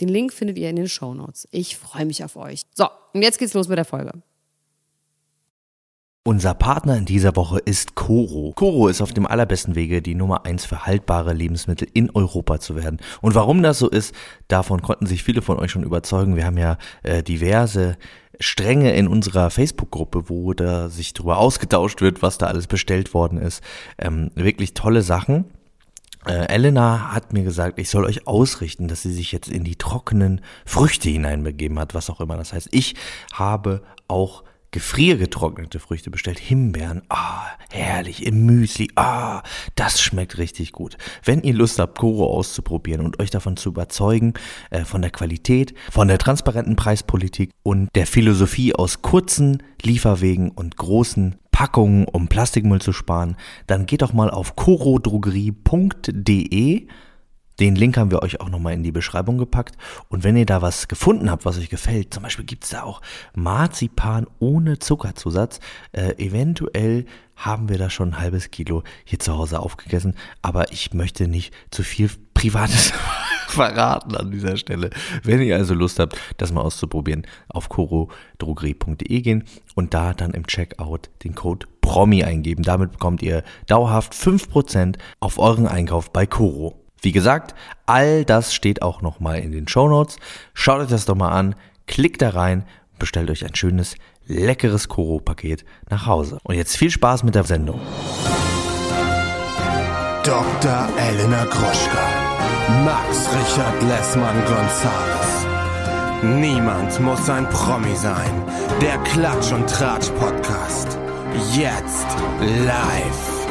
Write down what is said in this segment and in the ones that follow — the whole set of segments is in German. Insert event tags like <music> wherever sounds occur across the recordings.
Den Link findet ihr in den Show Notes. Ich freue mich auf euch. So, und jetzt geht's los mit der Folge. Unser Partner in dieser Woche ist Coro. Coro ist auf dem allerbesten Wege, die Nummer eins für haltbare Lebensmittel in Europa zu werden. Und warum das so ist, davon konnten sich viele von euch schon überzeugen. Wir haben ja äh, diverse Stränge in unserer Facebook-Gruppe, wo da sich darüber ausgetauscht wird, was da alles bestellt worden ist. Ähm, wirklich tolle Sachen. Äh, Elena hat mir gesagt, ich soll euch ausrichten, dass sie sich jetzt in die trockenen Früchte hineinbegeben hat, was auch immer das heißt. Ich habe auch gefriergetrocknete Früchte bestellt. Himbeeren, ah, herrlich, im Müsli, ah, das schmeckt richtig gut. Wenn ihr Lust habt, Koro auszuprobieren und euch davon zu überzeugen, äh, von der Qualität, von der transparenten Preispolitik und der Philosophie aus kurzen Lieferwegen und großen Packungen, um Plastikmüll zu sparen, dann geht doch mal auf corodrogerie.de den Link haben wir euch auch nochmal in die Beschreibung gepackt. Und wenn ihr da was gefunden habt, was euch gefällt, zum Beispiel gibt es da auch Marzipan ohne Zuckerzusatz. Äh, eventuell haben wir da schon ein halbes Kilo hier zu Hause aufgegessen. Aber ich möchte nicht zu viel Privates <laughs> verraten an dieser Stelle. Wenn ihr also Lust habt, das mal auszuprobieren, auf corodrogerie.de gehen und da dann im Checkout den Code PROMI eingeben. Damit bekommt ihr dauerhaft 5% auf euren Einkauf bei Coro. Wie gesagt, all das steht auch nochmal in den Show Notes. Schaut euch das doch mal an, klickt da rein, bestellt euch ein schönes, leckeres Koro-Paket nach Hause. Und jetzt viel Spaß mit der Sendung. Dr. Elena Gruschka, Max Richard Lessmann Gonzales. Niemand muss ein Promi sein. Der Klatsch und Tratsch Podcast. Jetzt live.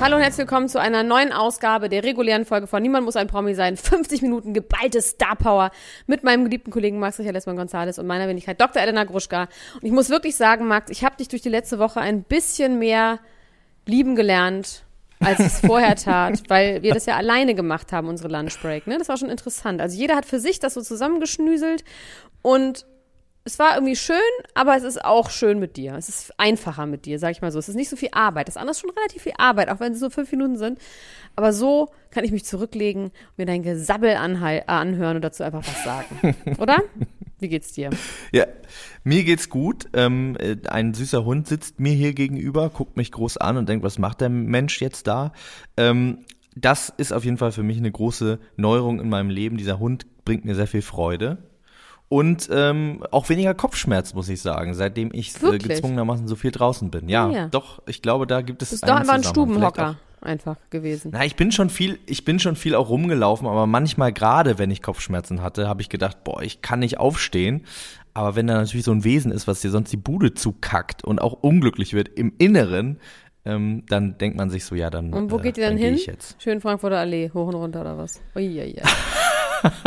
Hallo und herzlich willkommen zu einer neuen Ausgabe der regulären Folge von Niemand muss ein Promi sein. 50 Minuten geballte Star Power mit meinem geliebten Kollegen Max Richard Lessmann Gonzales und meiner Wenigkeit Dr. Elena Gruschka. Und ich muss wirklich sagen, Max, ich habe dich durch die letzte Woche ein bisschen mehr lieben gelernt, als ich es vorher tat, weil wir das ja alleine gemacht haben, unsere Lunchbreak. Ne? Das war schon interessant. Also jeder hat für sich das so zusammengeschnüselt und es war irgendwie schön, aber es ist auch schön mit dir. Es ist einfacher mit dir, sag ich mal so. Es ist nicht so viel Arbeit. Das andere ist schon relativ viel Arbeit, auch wenn es so fünf Minuten sind. Aber so kann ich mich zurücklegen, mir dein Gesabbel anhören und dazu einfach was sagen. <laughs> Oder? Wie geht's dir? Ja, mir geht's gut. Ähm, äh, ein süßer Hund sitzt mir hier gegenüber, guckt mich groß an und denkt, was macht der Mensch jetzt da? Ähm, das ist auf jeden Fall für mich eine große Neuerung in meinem Leben. Dieser Hund bringt mir sehr viel Freude und ähm, auch weniger Kopfschmerz, muss ich sagen, seitdem ich äh, gezwungenermaßen so viel draußen bin. Ja, ja, doch, ich glaube, da gibt es. Das ist doch einfach ein Stubenhocker einfach gewesen. Na, ich bin schon viel, ich bin schon viel auch rumgelaufen, aber manchmal gerade, wenn ich Kopfschmerzen hatte, habe ich gedacht, boah, ich kann nicht aufstehen. Aber wenn da natürlich so ein Wesen ist, was dir sonst die Bude zukackt und auch unglücklich wird im Inneren, ähm, dann denkt man sich so, ja, dann. Und wo geht ihr dann, dann hin? Schön Frankfurter Allee, hoch und runter oder was? Uiuiui.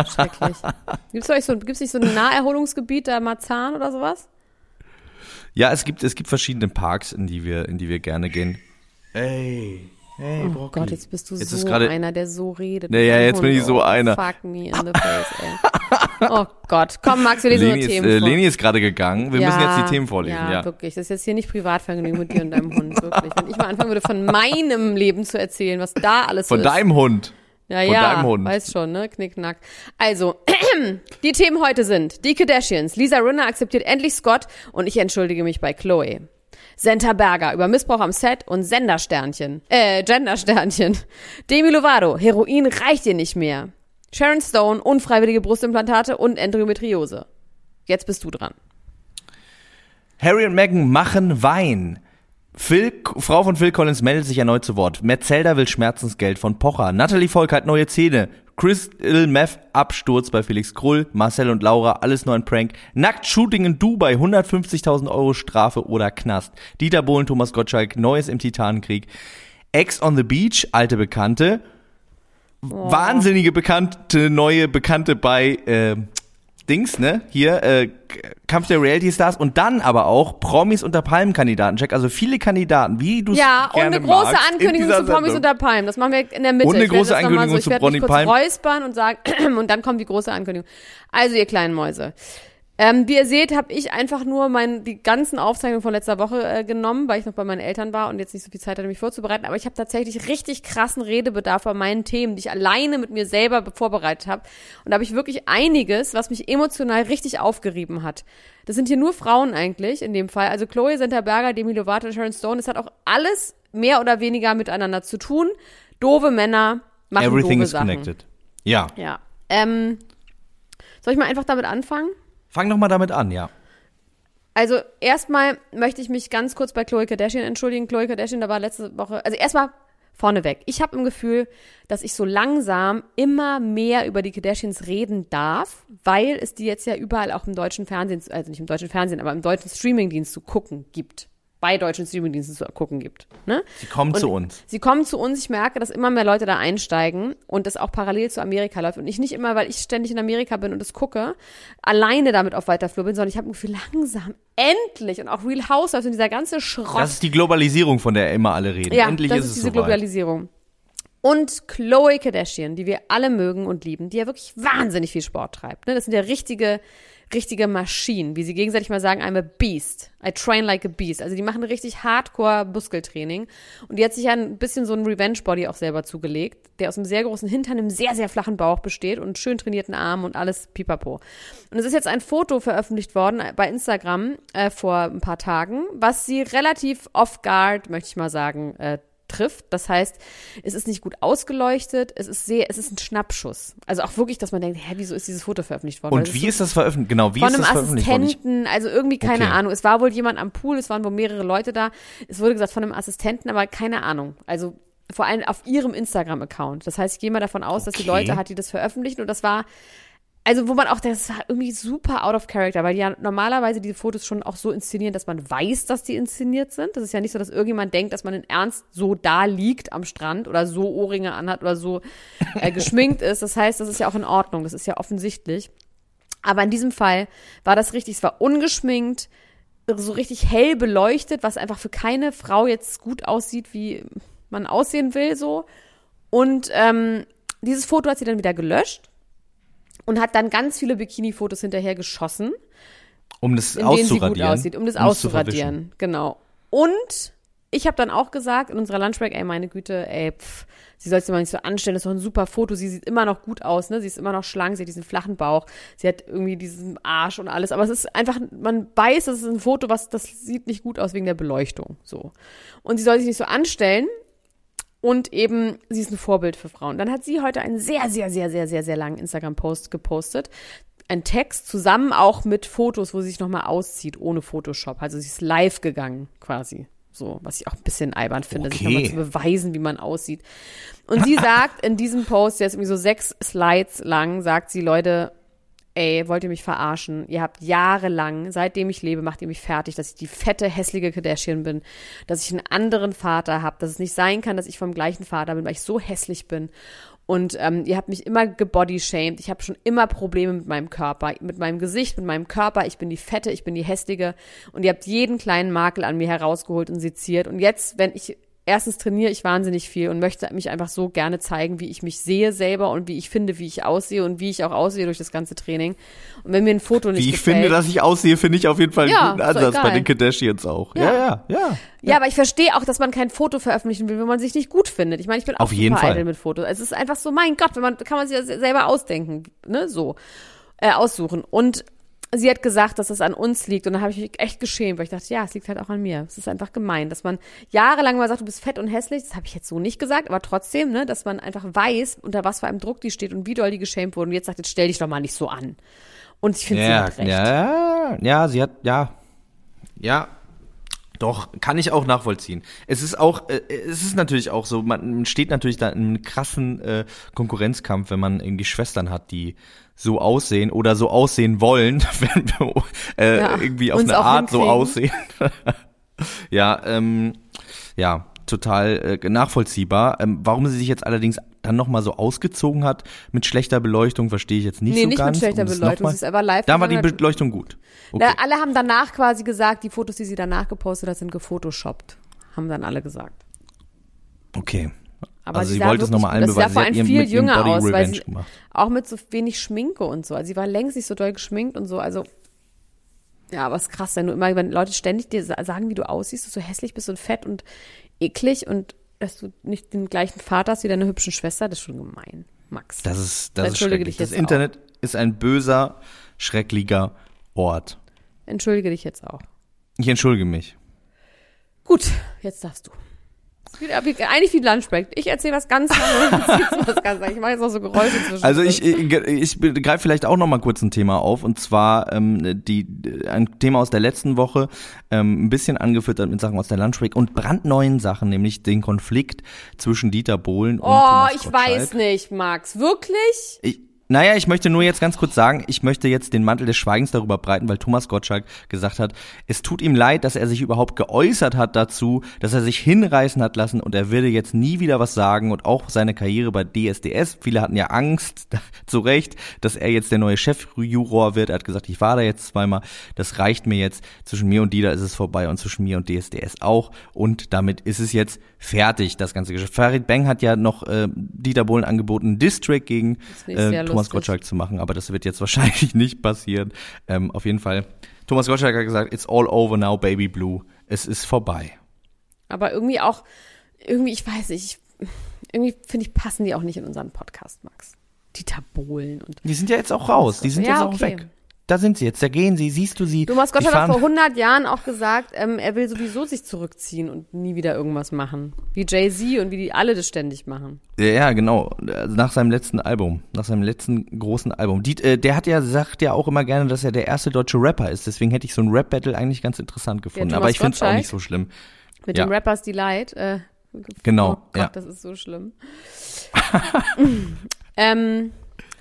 Schrecklich. <laughs> Gibt es so, gibt's nicht so ein Naherholungsgebiet, da Marzahn oder sowas? Ja, es gibt, es gibt verschiedene Parks, in die wir, in die wir gerne gehen. Ey. Hey, oh Broccoli. Gott, jetzt bist du jetzt so grade, einer, der so redet. Naja, jetzt bin ich so einer. Fuck me in the face, ey. Oh Gott. Komm, Max, wir lesen Leni nur Themen ist, äh, Leni ist gerade gegangen. Wir ja, müssen jetzt die Themen vorlesen. Ja, ja, wirklich. Das ist jetzt hier nicht Privatvergnügen mit dir und deinem Hund. Wirklich. Wenn ich mal anfangen würde, von meinem Leben zu erzählen, was da alles von so ist. Von deinem Hund. Ja, Von ja, deinem Hund. weiß schon, ne? Knickknack. Also, <clears throat> die Themen heute sind die Kardashians. Lisa Rinner akzeptiert endlich Scott und ich entschuldige mich bei Chloe. Senta Berger über Missbrauch am Set und Sendersternchen. Äh, Gendersternchen. <laughs> Demi Lovato, Heroin reicht dir nicht mehr. Sharon Stone, unfreiwillige Brustimplantate und Endometriose. Jetzt bist du dran. Harry und Meghan machen Wein. Phil, Frau von Phil Collins meldet sich erneut zu Wort. Metzelda will Schmerzensgeld von Pocher. Natalie Volk hat neue Zähne. Crystal Meth Absturz bei Felix Krull, Marcel und Laura, alles nur ein Prank. Nackt Shooting in Dubai, 150.000 Euro Strafe oder Knast. Dieter Bohlen, Thomas Gottschalk, Neues im Titanenkrieg. Ex on the Beach, alte Bekannte. Wahnsinnige bekannte, neue Bekannte bei äh, Dings, ne? Hier, äh, Kampf der Reality Stars und dann aber auch Promis unter Palmen Kandidatencheck. Also viele Kandidaten, wie du Ja, und eine große magst, Ankündigung zu Promis unter Palmen. Das machen wir in der Mitte. Und eine große Ankündigung so, zu Ich werde mich Ronny kurz Palm. räuspern und sagen, <clears throat> und dann kommt die große Ankündigung. Also, ihr kleinen Mäuse. Ähm, wie ihr seht, habe ich einfach nur mein, die ganzen Aufzeichnungen von letzter Woche äh, genommen, weil ich noch bei meinen Eltern war und jetzt nicht so viel Zeit hatte, mich vorzubereiten. Aber ich habe tatsächlich richtig krassen Redebedarf bei meinen Themen, die ich alleine mit mir selber vorbereitet habe. Und da habe ich wirklich einiges, was mich emotional richtig aufgerieben hat. Das sind hier nur Frauen eigentlich in dem Fall. Also Chloe Senterberger, Demi Lovato, Sharon Stone. Das hat auch alles mehr oder weniger miteinander zu tun. Doofe Männer machen Everything doofe is Sachen. connected. Ja. Ja. Ähm, soll ich mal einfach damit anfangen? Fang doch mal damit an, ja. Also erstmal möchte ich mich ganz kurz bei Chloe Kardashian entschuldigen. Chloe Kardashian, da war letzte Woche, also erstmal vorneweg. Ich habe im Gefühl, dass ich so langsam immer mehr über die Kardashians reden darf, weil es die jetzt ja überall auch im deutschen Fernsehen, also nicht im deutschen Fernsehen, aber im deutschen Streamingdienst zu gucken gibt. Bei deutschen Streamingdiensten zu gucken gibt. Ne? Sie kommen Und zu uns. Sie kommen zu uns. Ich merke, dass immer mehr Leute da einsteigen und das auch parallel zu Amerika läuft. Und ich nicht immer, weil ich ständig in Amerika bin und es gucke, alleine damit auf weiter Flur bin, sondern ich habe ein Gefühl, langsam, endlich und auch Real Housewives und dieser ganze Schrott. Das ist die Globalisierung, von der immer alle reden. ja, Endlich das ist ist es diese soweit. Globalisierung. Und Chloe Kardashian, die wir alle mögen und lieben, die ja wirklich wahnsinnig viel Sport treibt. Ne? Das sind ja richtige, richtige Maschinen, wie sie gegenseitig mal sagen, I'm a beast. I train like a beast. Also die machen richtig hardcore Muskeltraining. Und die hat sich ja ein bisschen so einen Revenge-Body auch selber zugelegt, der aus einem sehr großen Hintern, einem sehr, sehr flachen Bauch besteht und schön trainierten Armen und alles pipapo. Und es ist jetzt ein Foto veröffentlicht worden bei Instagram äh, vor ein paar Tagen, was sie relativ off-guard, möchte ich mal sagen, äh, trifft. Das heißt, es ist nicht gut ausgeleuchtet, es ist sehr, es ist ein Schnappschuss. Also auch wirklich, dass man denkt, hä, wieso ist dieses Foto veröffentlicht worden? Und es wie ist das veröffentlicht? Genau, wie von ist einem das veröffentlicht worden? Ich- Assistenten, also irgendwie keine Okay. Ahnung. Es war wohl jemand am Pool, es waren wohl mehrere Leute da. Es wurde gesagt von einem Assistenten, aber keine Ahnung. Also vor allem auf ihrem Instagram-Account. Das heißt, ich gehe mal davon aus, dass die Okay. Leute hat, die das veröffentlichen und das war also wo man auch, das war irgendwie super out of character, weil die ja normalerweise diese Fotos schon auch so inszenieren, dass man weiß, dass die inszeniert sind. Das ist ja nicht so, dass irgendjemand denkt, dass man in Ernst so da liegt am Strand oder so Ohrringe anhat oder so äh, geschminkt ist. Das heißt, das ist ja auch in Ordnung, das ist ja offensichtlich. Aber in diesem Fall war das richtig, es war ungeschminkt, so richtig hell beleuchtet, was einfach für keine Frau jetzt gut aussieht, wie man aussehen will, so. Und ähm, dieses Foto hat sie dann wieder gelöscht und hat dann ganz viele Bikini-Fotos hinterher geschossen, Um das in denen sie gut auszuradieren. aussieht, um das zu auszuradieren. Genau. Und ich habe dann auch gesagt in unserer Lunchbreak, ey, meine Güte, ey, pff, sie soll sich mal nicht so anstellen, das ist doch ein super Foto, sie sieht immer noch gut aus, ne? Sie ist immer noch schlank, sie hat diesen flachen Bauch, sie hat irgendwie diesen Arsch und alles, aber es ist einfach, man weiß, das ist ein Foto, was, das sieht nicht gut aus wegen der Beleuchtung, so. Und sie soll sich nicht so anstellen, und eben, sie ist ein Vorbild für Frauen. Dann hat sie heute einen sehr, sehr, sehr, sehr, sehr, sehr langen Instagram-Post gepostet. Ein Text zusammen auch mit Fotos, wo sie sich nochmal auszieht, ohne Photoshop. Also sie ist live gegangen, quasi. So, was ich auch ein bisschen albern finde, sich Okay. nochmal zu beweisen, wie man aussieht. Und sie <laughs> sagt in diesem Post, der ist irgendwie so sechs Slides lang, sagt sie, Leute, ey, wollt ihr mich verarschen? Ihr habt jahrelang, seitdem ich lebe, macht ihr mich fertig, dass ich die fette, hässliche Kardashian bin, dass ich einen anderen Vater habe, dass es nicht sein kann, dass ich vom gleichen Vater bin, weil ich so hässlich bin. Und ähm, ihr habt mich immer gebodyshamed. Ich habe schon immer Probleme mit meinem Körper, mit meinem Gesicht, mit meinem Körper. Ich bin die Fette, ich bin die Hässliche. Und ihr habt jeden kleinen Makel an mir herausgeholt und seziert. Und jetzt, wenn ich erstens trainiere ich wahnsinnig viel und möchte mich einfach so gerne zeigen, wie ich mich sehe selber und wie ich finde, wie ich aussehe und wie ich auch aussehe durch das ganze Training. Und wenn mir ein Foto nicht Wie ich gefällt, finde, dass ich aussehe, finde ich auf jeden Fall einen Ja, guten Ansatz bei den Kardashians auch. Ja, Ja. ja, ja. Ja, aber ich verstehe auch, dass man kein Foto veröffentlichen will, wenn man sich nicht gut findet. Ich meine, ich bin auch Auf jeden Fall. mit Fotos. Es ist einfach so, mein Gott, wenn man kann man sich das selber ausdenken, ne, so äh, aussuchen. Und sie hat gesagt, dass es an uns liegt und da habe ich mich echt geschämt, weil ich dachte, ja, es liegt halt auch an mir. Es ist einfach gemein, dass man jahrelang mal sagt, du bist fett und hässlich. Das habe ich jetzt so nicht gesagt, aber trotzdem, ne, dass man einfach weiß, unter was für einem Druck die steht und wie doll die geschämt wurde. Und jetzt sagt, jetzt stell dich doch mal nicht so an. Und ich finde, sie Ja, hat recht. ja, ja, sie hat, ja, ja. Doch, kann ich auch nachvollziehen. Es ist auch, äh, es ist natürlich auch so, man steht natürlich da in einem krassen äh, Konkurrenzkampf, wenn man irgendwie Schwestern hat, die so aussehen oder so aussehen wollen, <laughs> wenn wir äh, Ja, irgendwie auf eine Art so hinkriegen. aussehen. <laughs> ja, ähm, ja, total äh, nachvollziehbar. Ähm, warum sie sich jetzt allerdings dann nochmal so ausgezogen hat mit schlechter Beleuchtung, verstehe ich jetzt nicht nee, so nicht ganz. mit schlechter Um Beleuchtung, sie ist aber live. Da war die. Beleuchtung gut. Okay. Da, alle haben danach quasi gesagt, die Fotos, die sie danach gepostet hat, sind gefotoshoppt. Haben dann alle gesagt. okay. Aber also sie sah wollte es nochmal allen aus. Sie sah beweisen. vor Sie allem viel jünger aus, weil sie gemacht. auch mit so wenig Schminke und so. Also sie war längst nicht so doll geschminkt und so. Also ja, aber es ist krass, wenn du immer, wenn Leute ständig dir sa- sagen, wie du aussiehst, dass du hässlich bist und fett und eklig und dass du nicht den gleichen Vater hast wie deine hübschen Schwester, das ist schon gemein, Max. Das ist, das ist schrecklich. Das Internet ist ein böser, schrecklicher Ort. Entschuldige dich jetzt auch. Ich entschuldige mich. Gut, jetzt darfst du. Eigentlich wie Lunchbreak. Ich erzähle <laughs> was ganz anderes. Ich mache jetzt auch so Geräusche zwischen. Also ich, ich, ich greife vielleicht auch noch mal kurz ein Thema auf und zwar ähm, die ein Thema aus der letzten Woche, ähm, ein bisschen angeführt mit Sachen aus der Lunchbreak und brandneuen Sachen, nämlich den Konflikt zwischen Dieter Bohlen und Oh, Thomas ich Gottschalk. weiß nicht, Max. Wirklich? Ich, naja, ich möchte nur jetzt ganz kurz sagen, ich möchte jetzt den Mantel des Schweigens darüber breiten, weil Thomas Gottschalk gesagt hat, es tut ihm leid, dass er sich überhaupt geäußert hat dazu, dass er sich hinreißen hat lassen und er würde jetzt nie wieder was sagen und auch seine Karriere bei DSDS. Viele hatten ja Angst, <laughs> zu Recht, dass er jetzt der neue Chefjuror wird. Er hat gesagt, ich war da jetzt zweimal, das reicht mir jetzt. Zwischen mir und Dieter ist es vorbei und zwischen mir und DSDS auch. Und damit ist es jetzt fertig, das ganze Geschäft. Farid Bang hat ja noch äh, Dieter Bohlen angeboten, Distrack gegen äh, Thomas. Gottschalk zu machen, aber das wird jetzt <laughs> wahrscheinlich nicht passieren. Ähm, auf jeden Fall. Thomas Gottschalk hat gesagt, it's all over now, baby blue. Es ist vorbei. Aber irgendwie auch, irgendwie, ich weiß nicht, ich, irgendwie finde ich, passen die auch nicht in unseren Podcast, Max. Dieter Bohlen und. Die sind ja jetzt auch raus, die sind Ja, jetzt auch okay. weg. Da sind sie jetzt, da gehen sie, siehst du sie. Thomas die Gottschalk hat fahren- vor 100 Jahren auch gesagt, ähm, er will sowieso sich zurückziehen und nie wieder irgendwas machen. Wie Jay-Z und wie die alle das ständig machen. Ja, ja, genau. Also Nach seinem letzten Album, nach seinem letzten großen Album. Die, äh, der hat ja, sagt ja auch immer gerne, dass er der erste deutsche Rapper ist. Deswegen hätte ich so ein Rap-Battle eigentlich ganz interessant gefunden. Thomas Aber ich finde es auch nicht so schlimm. Mit Ja. dem Rappers Delight. Äh, Genau, Oh Gott, ja. das ist so schlimm. <laughs> ähm,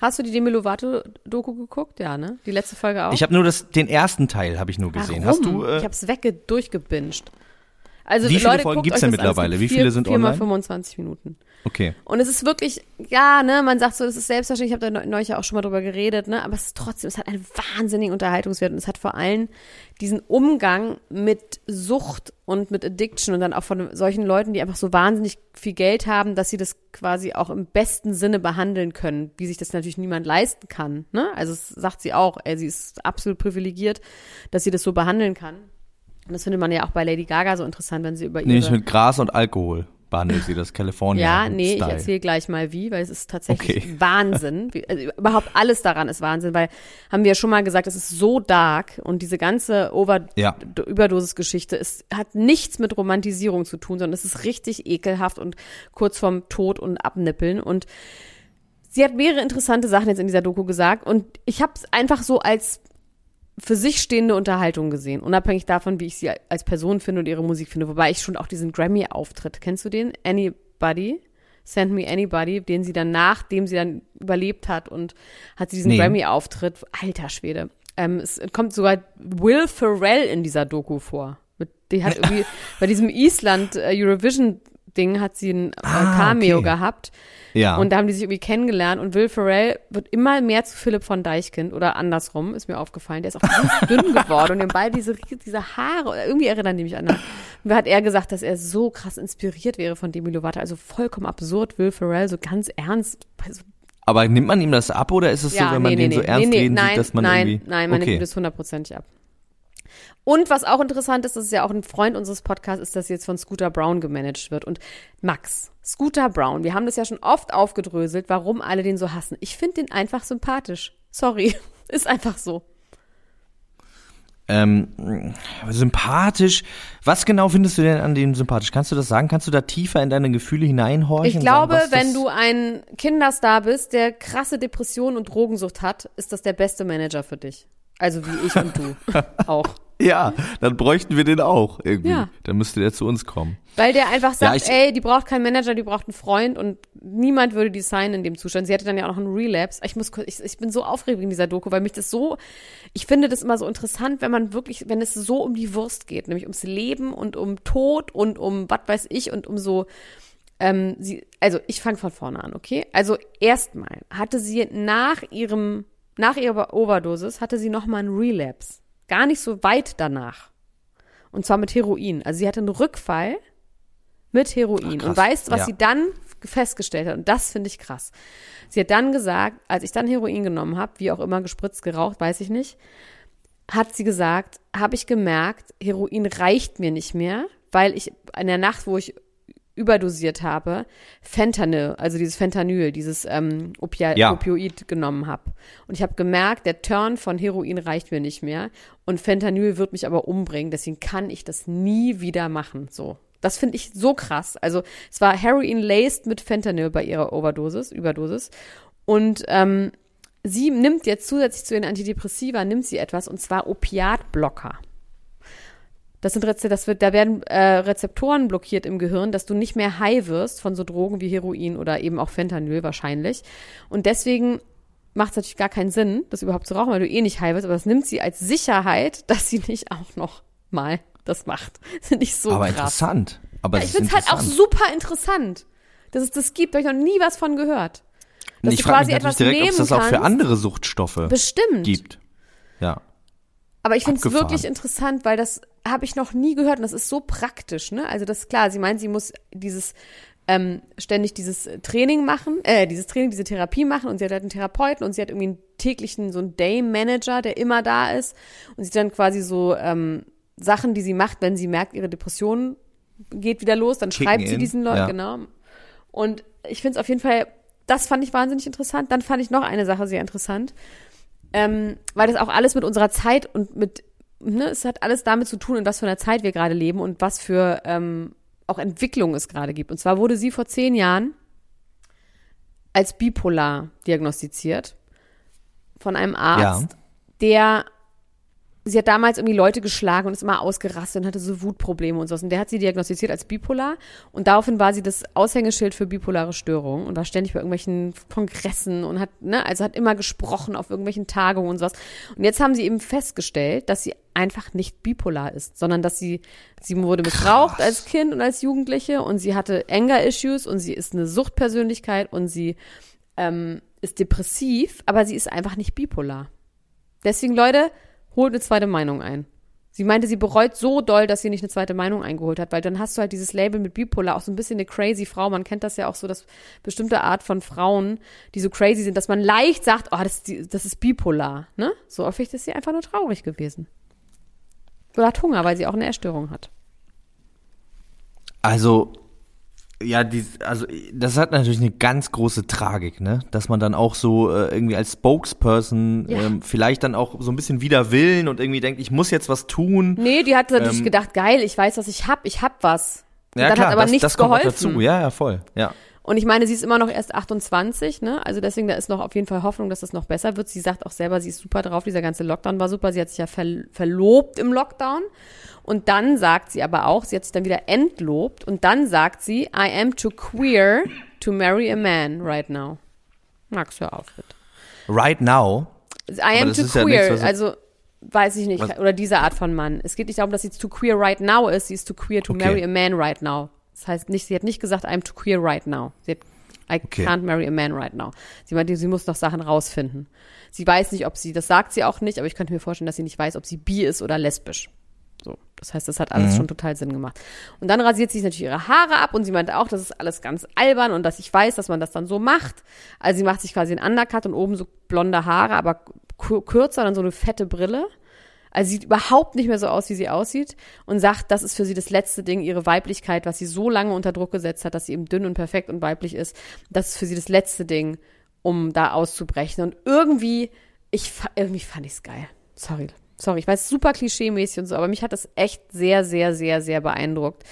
hast du die Demi Lovato-Doku geguckt? Ja, ne? Die letzte Folge auch? Ich habe nur das, den ersten Teil habe ich nur gesehen. Hast du? Äh, ich hab's wegge durchgebinged. Also Wie viele Leute, Folgen gibt's euch denn. Es mittlerweile? gibt Wie vier, viele sind viermal online? 25 Minuten. okay. Und es ist wirklich, ja, ne, man sagt so, das ist selbstverständlich, ich habe da neulich auch schon mal drüber geredet, ne, aber es ist trotzdem, es hat einen wahnsinnigen Unterhaltungswert und es hat vor allem diesen Umgang mit Sucht und mit Addiction und dann auch von solchen Leuten, die einfach so wahnsinnig viel Geld haben, dass sie das quasi auch im besten Sinne behandeln können, wie sich das natürlich niemand leisten kann, ne? Also es sagt sie auch, ey, sie ist absolut privilegiert, dass sie das so behandeln kann. Und das findet man ja auch bei Lady Gaga so interessant, wenn sie über ihre Nämlich mit Gras und Alkohol behandelt sie das California. ja, nee, ich Style. erzähle gleich mal wie, weil es ist tatsächlich Okay. <laughs> Wahnsinn. Also überhaupt alles daran ist Wahnsinn, weil haben wir ja schon mal gesagt, es ist so dark und diese ganze Over Ja. Überdosis-Geschichte ist, hat nichts mit Romantisierung zu tun, sondern es ist richtig ekelhaft und kurz vorm Tod und Abnippeln und sie hat mehrere interessante Sachen jetzt in dieser Doku gesagt und ich habe es einfach so als für sich stehende Unterhaltung gesehen, unabhängig davon, wie ich sie als Person finde und ihre Musik finde. Wobei ich schon auch diesen Grammy-Auftritt, kennst du den? Anybody? Send Me Anybody, den sie dann, nachdem sie dann überlebt hat und hat sie diesen Nee. Grammy-Auftritt, alter Schwede. Ähm, es kommt sogar Will Ferrell in dieser Doku vor. Mit, die hat <laughs> irgendwie, bei diesem Island äh, Eurovision-Ding hat sie ein äh, Ah, Cameo okay. gehabt. Ja. Und da haben die sich irgendwie kennengelernt und Will Ferrell wird immer mehr zu Philipp von Deichkind oder andersrum, ist mir aufgefallen. Der ist auch ganz <laughs> dünn geworden und haben beide diese, diese Haare, oder irgendwie erinnern die mich an. Da hat er gesagt, dass er so krass inspiriert wäre von Demi Lovato. Also vollkommen absurd, Will Ferrell, so ganz ernst. Also, Aber nimmt man ihm das ab oder ist es so, wenn man den so ernst reden nein, sieht, dass man nein, irgendwie. Nein, man okay. nimmt das hundertprozentig ab. Und was auch interessant ist, das ist ja auch ein Freund unseres Podcasts, ist, dass jetzt von Scooter Brown gemanagt wird. Und Max, Scooter Brown, wir haben das ja schon oft aufgedröselt, warum alle den so hassen. Ich finde den einfach sympathisch. Sorry, <laughs> ist einfach so. Ähm, sympathisch. Was genau findest du denn an dem sympathisch? Kannst du das sagen? Kannst du da tiefer in deine Gefühle hineinhorchen? Ich glaube, sagen, wenn du ein Kinderstar bist, der krasse Depression und Drogensucht hat, ist das der beste Manager für dich. Also wie ich und du <laughs> auch. Ja, dann bräuchten wir den auch irgendwie. Ja. Dann müsste der zu uns kommen. Weil der einfach sagt, ich- ey, die braucht keinen Manager, die braucht einen Freund und niemand würde die signen in dem Zustand. Sie hatte dann ja auch noch einen Relapse. Ich muss kurz, ich, ich bin so aufgeregt in dieser Doku, weil mich das so, ich finde das immer so interessant, wenn man wirklich, wenn es so um die Wurst geht, nämlich ums Leben und um Tod und um was weiß ich und um so, ähm, sie, also ich fange von vorne an, okay? Also erstmal hatte sie nach ihrem, nach ihrer Overdosis hatte sie nochmal einen Relapse. Gar nicht so weit danach. Und zwar mit Heroin. Also sie hatte einen Rückfall mit Heroin. Ach, und weißt, was Ja. sie dann festgestellt hat? Und das finde ich krass. Sie hat dann gesagt, als ich dann Heroin genommen habe, wie auch immer gespritzt, geraucht, weiß ich nicht, hat sie gesagt, habe ich gemerkt, Heroin reicht mir nicht mehr, weil ich in der Nacht, wo ich überdosiert habe, Fentanyl, also dieses Fentanyl, dieses ähm, Opia Ja. Opioid genommen habe. Und ich habe gemerkt, der Turn von Heroin reicht mir nicht mehr und Fentanyl wird mich aber umbringen, deswegen kann ich das nie wieder machen. So. Das finde ich so krass. Also es war Heroin laced mit Fentanyl bei ihrer Overdosis, Überdosis. Und ähm, sie nimmt jetzt zusätzlich zu den Antidepressiva, nimmt sie etwas und zwar Opiatblocker. Das sind Reze das wird, da werden äh, Rezeptoren blockiert im Gehirn, dass du nicht mehr high wirst von so Drogen wie Heroin oder eben auch Fentanyl wahrscheinlich. Und deswegen macht es natürlich gar keinen Sinn, das überhaupt zu rauchen, weil du eh nicht high wirst, aber das nimmt sie als Sicherheit, <laughs> dass sie nicht auch noch mal das macht. <laughs> Finde ich so Aber krass. interessant. Aber Ich es ist finde es halt auch super interessant, dass es das gibt. Da habe ich noch nie was von gehört. Dass ich frage mich natürlich etwas direkt, ob es das auch für andere Suchtstoffe Bestimmt. gibt. Ja. Aber ich finde es wirklich interessant, weil das habe ich noch nie gehört und das ist so praktisch. Ne? Also das ist klar, sie meint, sie muss dieses ähm, ständig dieses Training machen, äh, dieses Training, diese Therapie machen und sie hat halt einen Therapeuten und sie hat irgendwie einen täglichen, so einen Day-Manager, der immer da ist und sie hat dann quasi so ähm, Sachen, die sie macht, wenn sie merkt, ihre Depression geht wieder los, dann Kicken schreibt sie in, diesen Leuten, ja. genau. Und ich finde es auf jeden Fall, das fand ich wahnsinnig interessant. Dann fand ich noch eine Sache sehr interessant ähm, weil das auch alles mit unserer Zeit und mit, ne, es hat alles damit zu tun, in was für einer Zeit wir gerade leben und was für ähm, auch Entwicklung es gerade gibt. Und zwar wurde sie vor zehn Jahren als bipolar diagnostiziert von einem Arzt, Ja. der sie hat damals irgendwie Leute geschlagen und ist immer ausgerastet und hatte so Wutprobleme und sowas. Und der hat sie diagnostiziert als bipolar und daraufhin war sie das Aushängeschild für bipolare Störungen und war ständig bei irgendwelchen Kongressen und hat, ne, also hat immer gesprochen auf irgendwelchen Tagungen und sowas. Und jetzt haben sie eben festgestellt, dass sie einfach nicht bipolar ist, sondern dass sie, sie wurde missbraucht als Kind und als Jugendliche und sie hatte Anger-Issues und sie ist eine Suchtpersönlichkeit und sie ähm, ist depressiv, aber sie ist einfach nicht bipolar. Deswegen, Leute, holt eine zweite Meinung ein. Sie meinte, sie bereut so doll, dass sie nicht eine zweite Meinung eingeholt hat, weil dann hast du halt dieses Label mit Bipolar, auch so ein bisschen eine crazy Frau. Man kennt das ja auch so, dass bestimmte Art von Frauen, die so crazy sind, dass man leicht sagt, oh, das, das ist bipolar, ne? So oft ist sie einfach nur traurig gewesen. Oder hat Hunger, weil sie auch eine Essstörung hat. Also, ja, die, also das hat natürlich eine ganz große Tragik, ne? Dass man dann auch so äh, irgendwie als Spokesperson Ja. ähm, vielleicht dann auch so ein bisschen wider Willen und irgendwie denkt, ich muss jetzt was tun. Nee, die hat natürlich Ähm, gedacht, geil, ich weiß, was ich hab, ich hab was. Und ja dann klar, hat aber das, nichts das kommt geholfen. dazu. Ja, ja, voll. Ja. Und ich meine, sie ist immer noch erst 28, ne? Also deswegen, da ist noch auf jeden Fall Hoffnung, dass das noch besser wird. Sie sagt auch selber, sie ist super drauf. Dieser ganze Lockdown war super. Sie hat sich ja ver verlobt im Lockdown. Und dann sagt sie aber auch, sie hat sich dann wieder entlobt. Und dann sagt sie, I am too queer to marry a man right now. Max, hör auf, bitte. Right now. I am too ist ja queer. nichts, also, weiß ich nicht. Was- Oder diese Art von Mann. Es geht nicht darum, dass sie too queer right now ist. Sie ist too queer to Okay. marry a man right now. Das heißt nicht, sie hat nicht gesagt, I'm too queer right now. Sie hat, I Okay. can't marry a man right now. Sie meinte, sie muss noch Sachen rausfinden. Sie weiß nicht, ob sie, das sagt sie auch nicht, aber ich könnte mir vorstellen, dass sie nicht weiß, ob sie bi ist oder lesbisch. So. Das heißt, das hat alles schon total Sinn gemacht. Und dann rasiert sie sich natürlich ihre Haare ab und sie meinte auch, das ist alles ganz albern und dass ich weiß, dass man das dann so macht. Also sie macht sich quasi einen Undercut und oben so blonde Haare, aber kürzer, dann so eine fette Brille. Also sieht überhaupt nicht mehr so aus, wie sie aussieht und sagt, das ist für sie das letzte Ding, ihre Weiblichkeit, was sie so lange unter Druck gesetzt hat, dass sie eben dünn und perfekt und weiblich ist. Das ist für sie das letzte Ding, um da auszubrechen. Und irgendwie, ich irgendwie fand ich's geil. Sorry. Sorry, ich weiß, super klischee-mäßig und so, aber mich hat das echt sehr, sehr, sehr, sehr beeindruckt.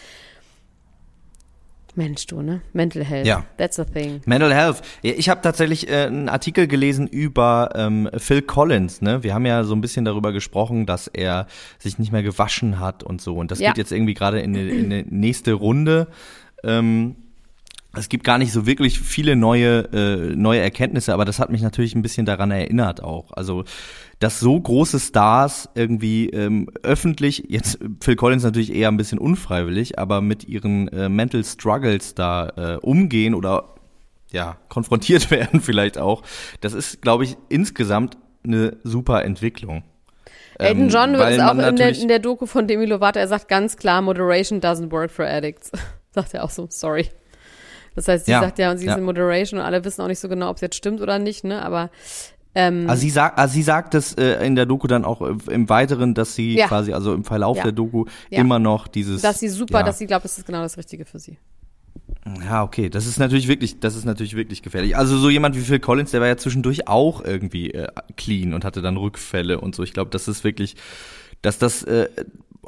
Mensch, du, ne? Mental Health. Ja. That's the thing. Mental Health. Ich habe tatsächlich äh, einen Artikel gelesen über ähm, Phil Collins. Ne? Wir haben ja so ein bisschen darüber gesprochen, dass er sich nicht mehr gewaschen hat und so. Und das Ja. geht jetzt irgendwie gerade in, die- in die nächste Runde. Ähm, es gibt gar nicht so wirklich viele neue, äh, neue Erkenntnisse, aber das hat mich natürlich ein bisschen daran erinnert auch. Also, dass so große Stars irgendwie ähm, öffentlich, jetzt Phil Collins natürlich eher ein bisschen unfreiwillig, aber mit ihren äh, Mental Struggles da äh, umgehen oder ja, konfrontiert <laughs> werden vielleicht auch. Das ist, glaube ich, insgesamt eine super Entwicklung. Elton Ähm, John wird weil es auch in der, in der Doku von Demi Lovato, er sagt ganz klar, Moderation doesn't work for addicts. <laughs> sagt er auch so, sorry. Das heißt, sie Ja, sagt ja, und sie ja. ist in Moderation und alle wissen auch nicht so genau, ob es jetzt stimmt oder nicht, ne? Aber ähm, Also sie sagt, also sie sagt es äh, in der Doku dann auch äh, im Weiteren, dass sie Ja. quasi, also im Verlauf der Doku immer noch dieses. dass sie super, dass sie glaubt, das ist genau das Richtige für sie. Ja, okay, das ist natürlich wirklich, das ist natürlich wirklich gefährlich. Also so jemand wie Phil Collins, der war ja zwischendurch auch irgendwie äh, clean und hatte dann Rückfälle und so. Ich glaube, das ist wirklich, dass das äh,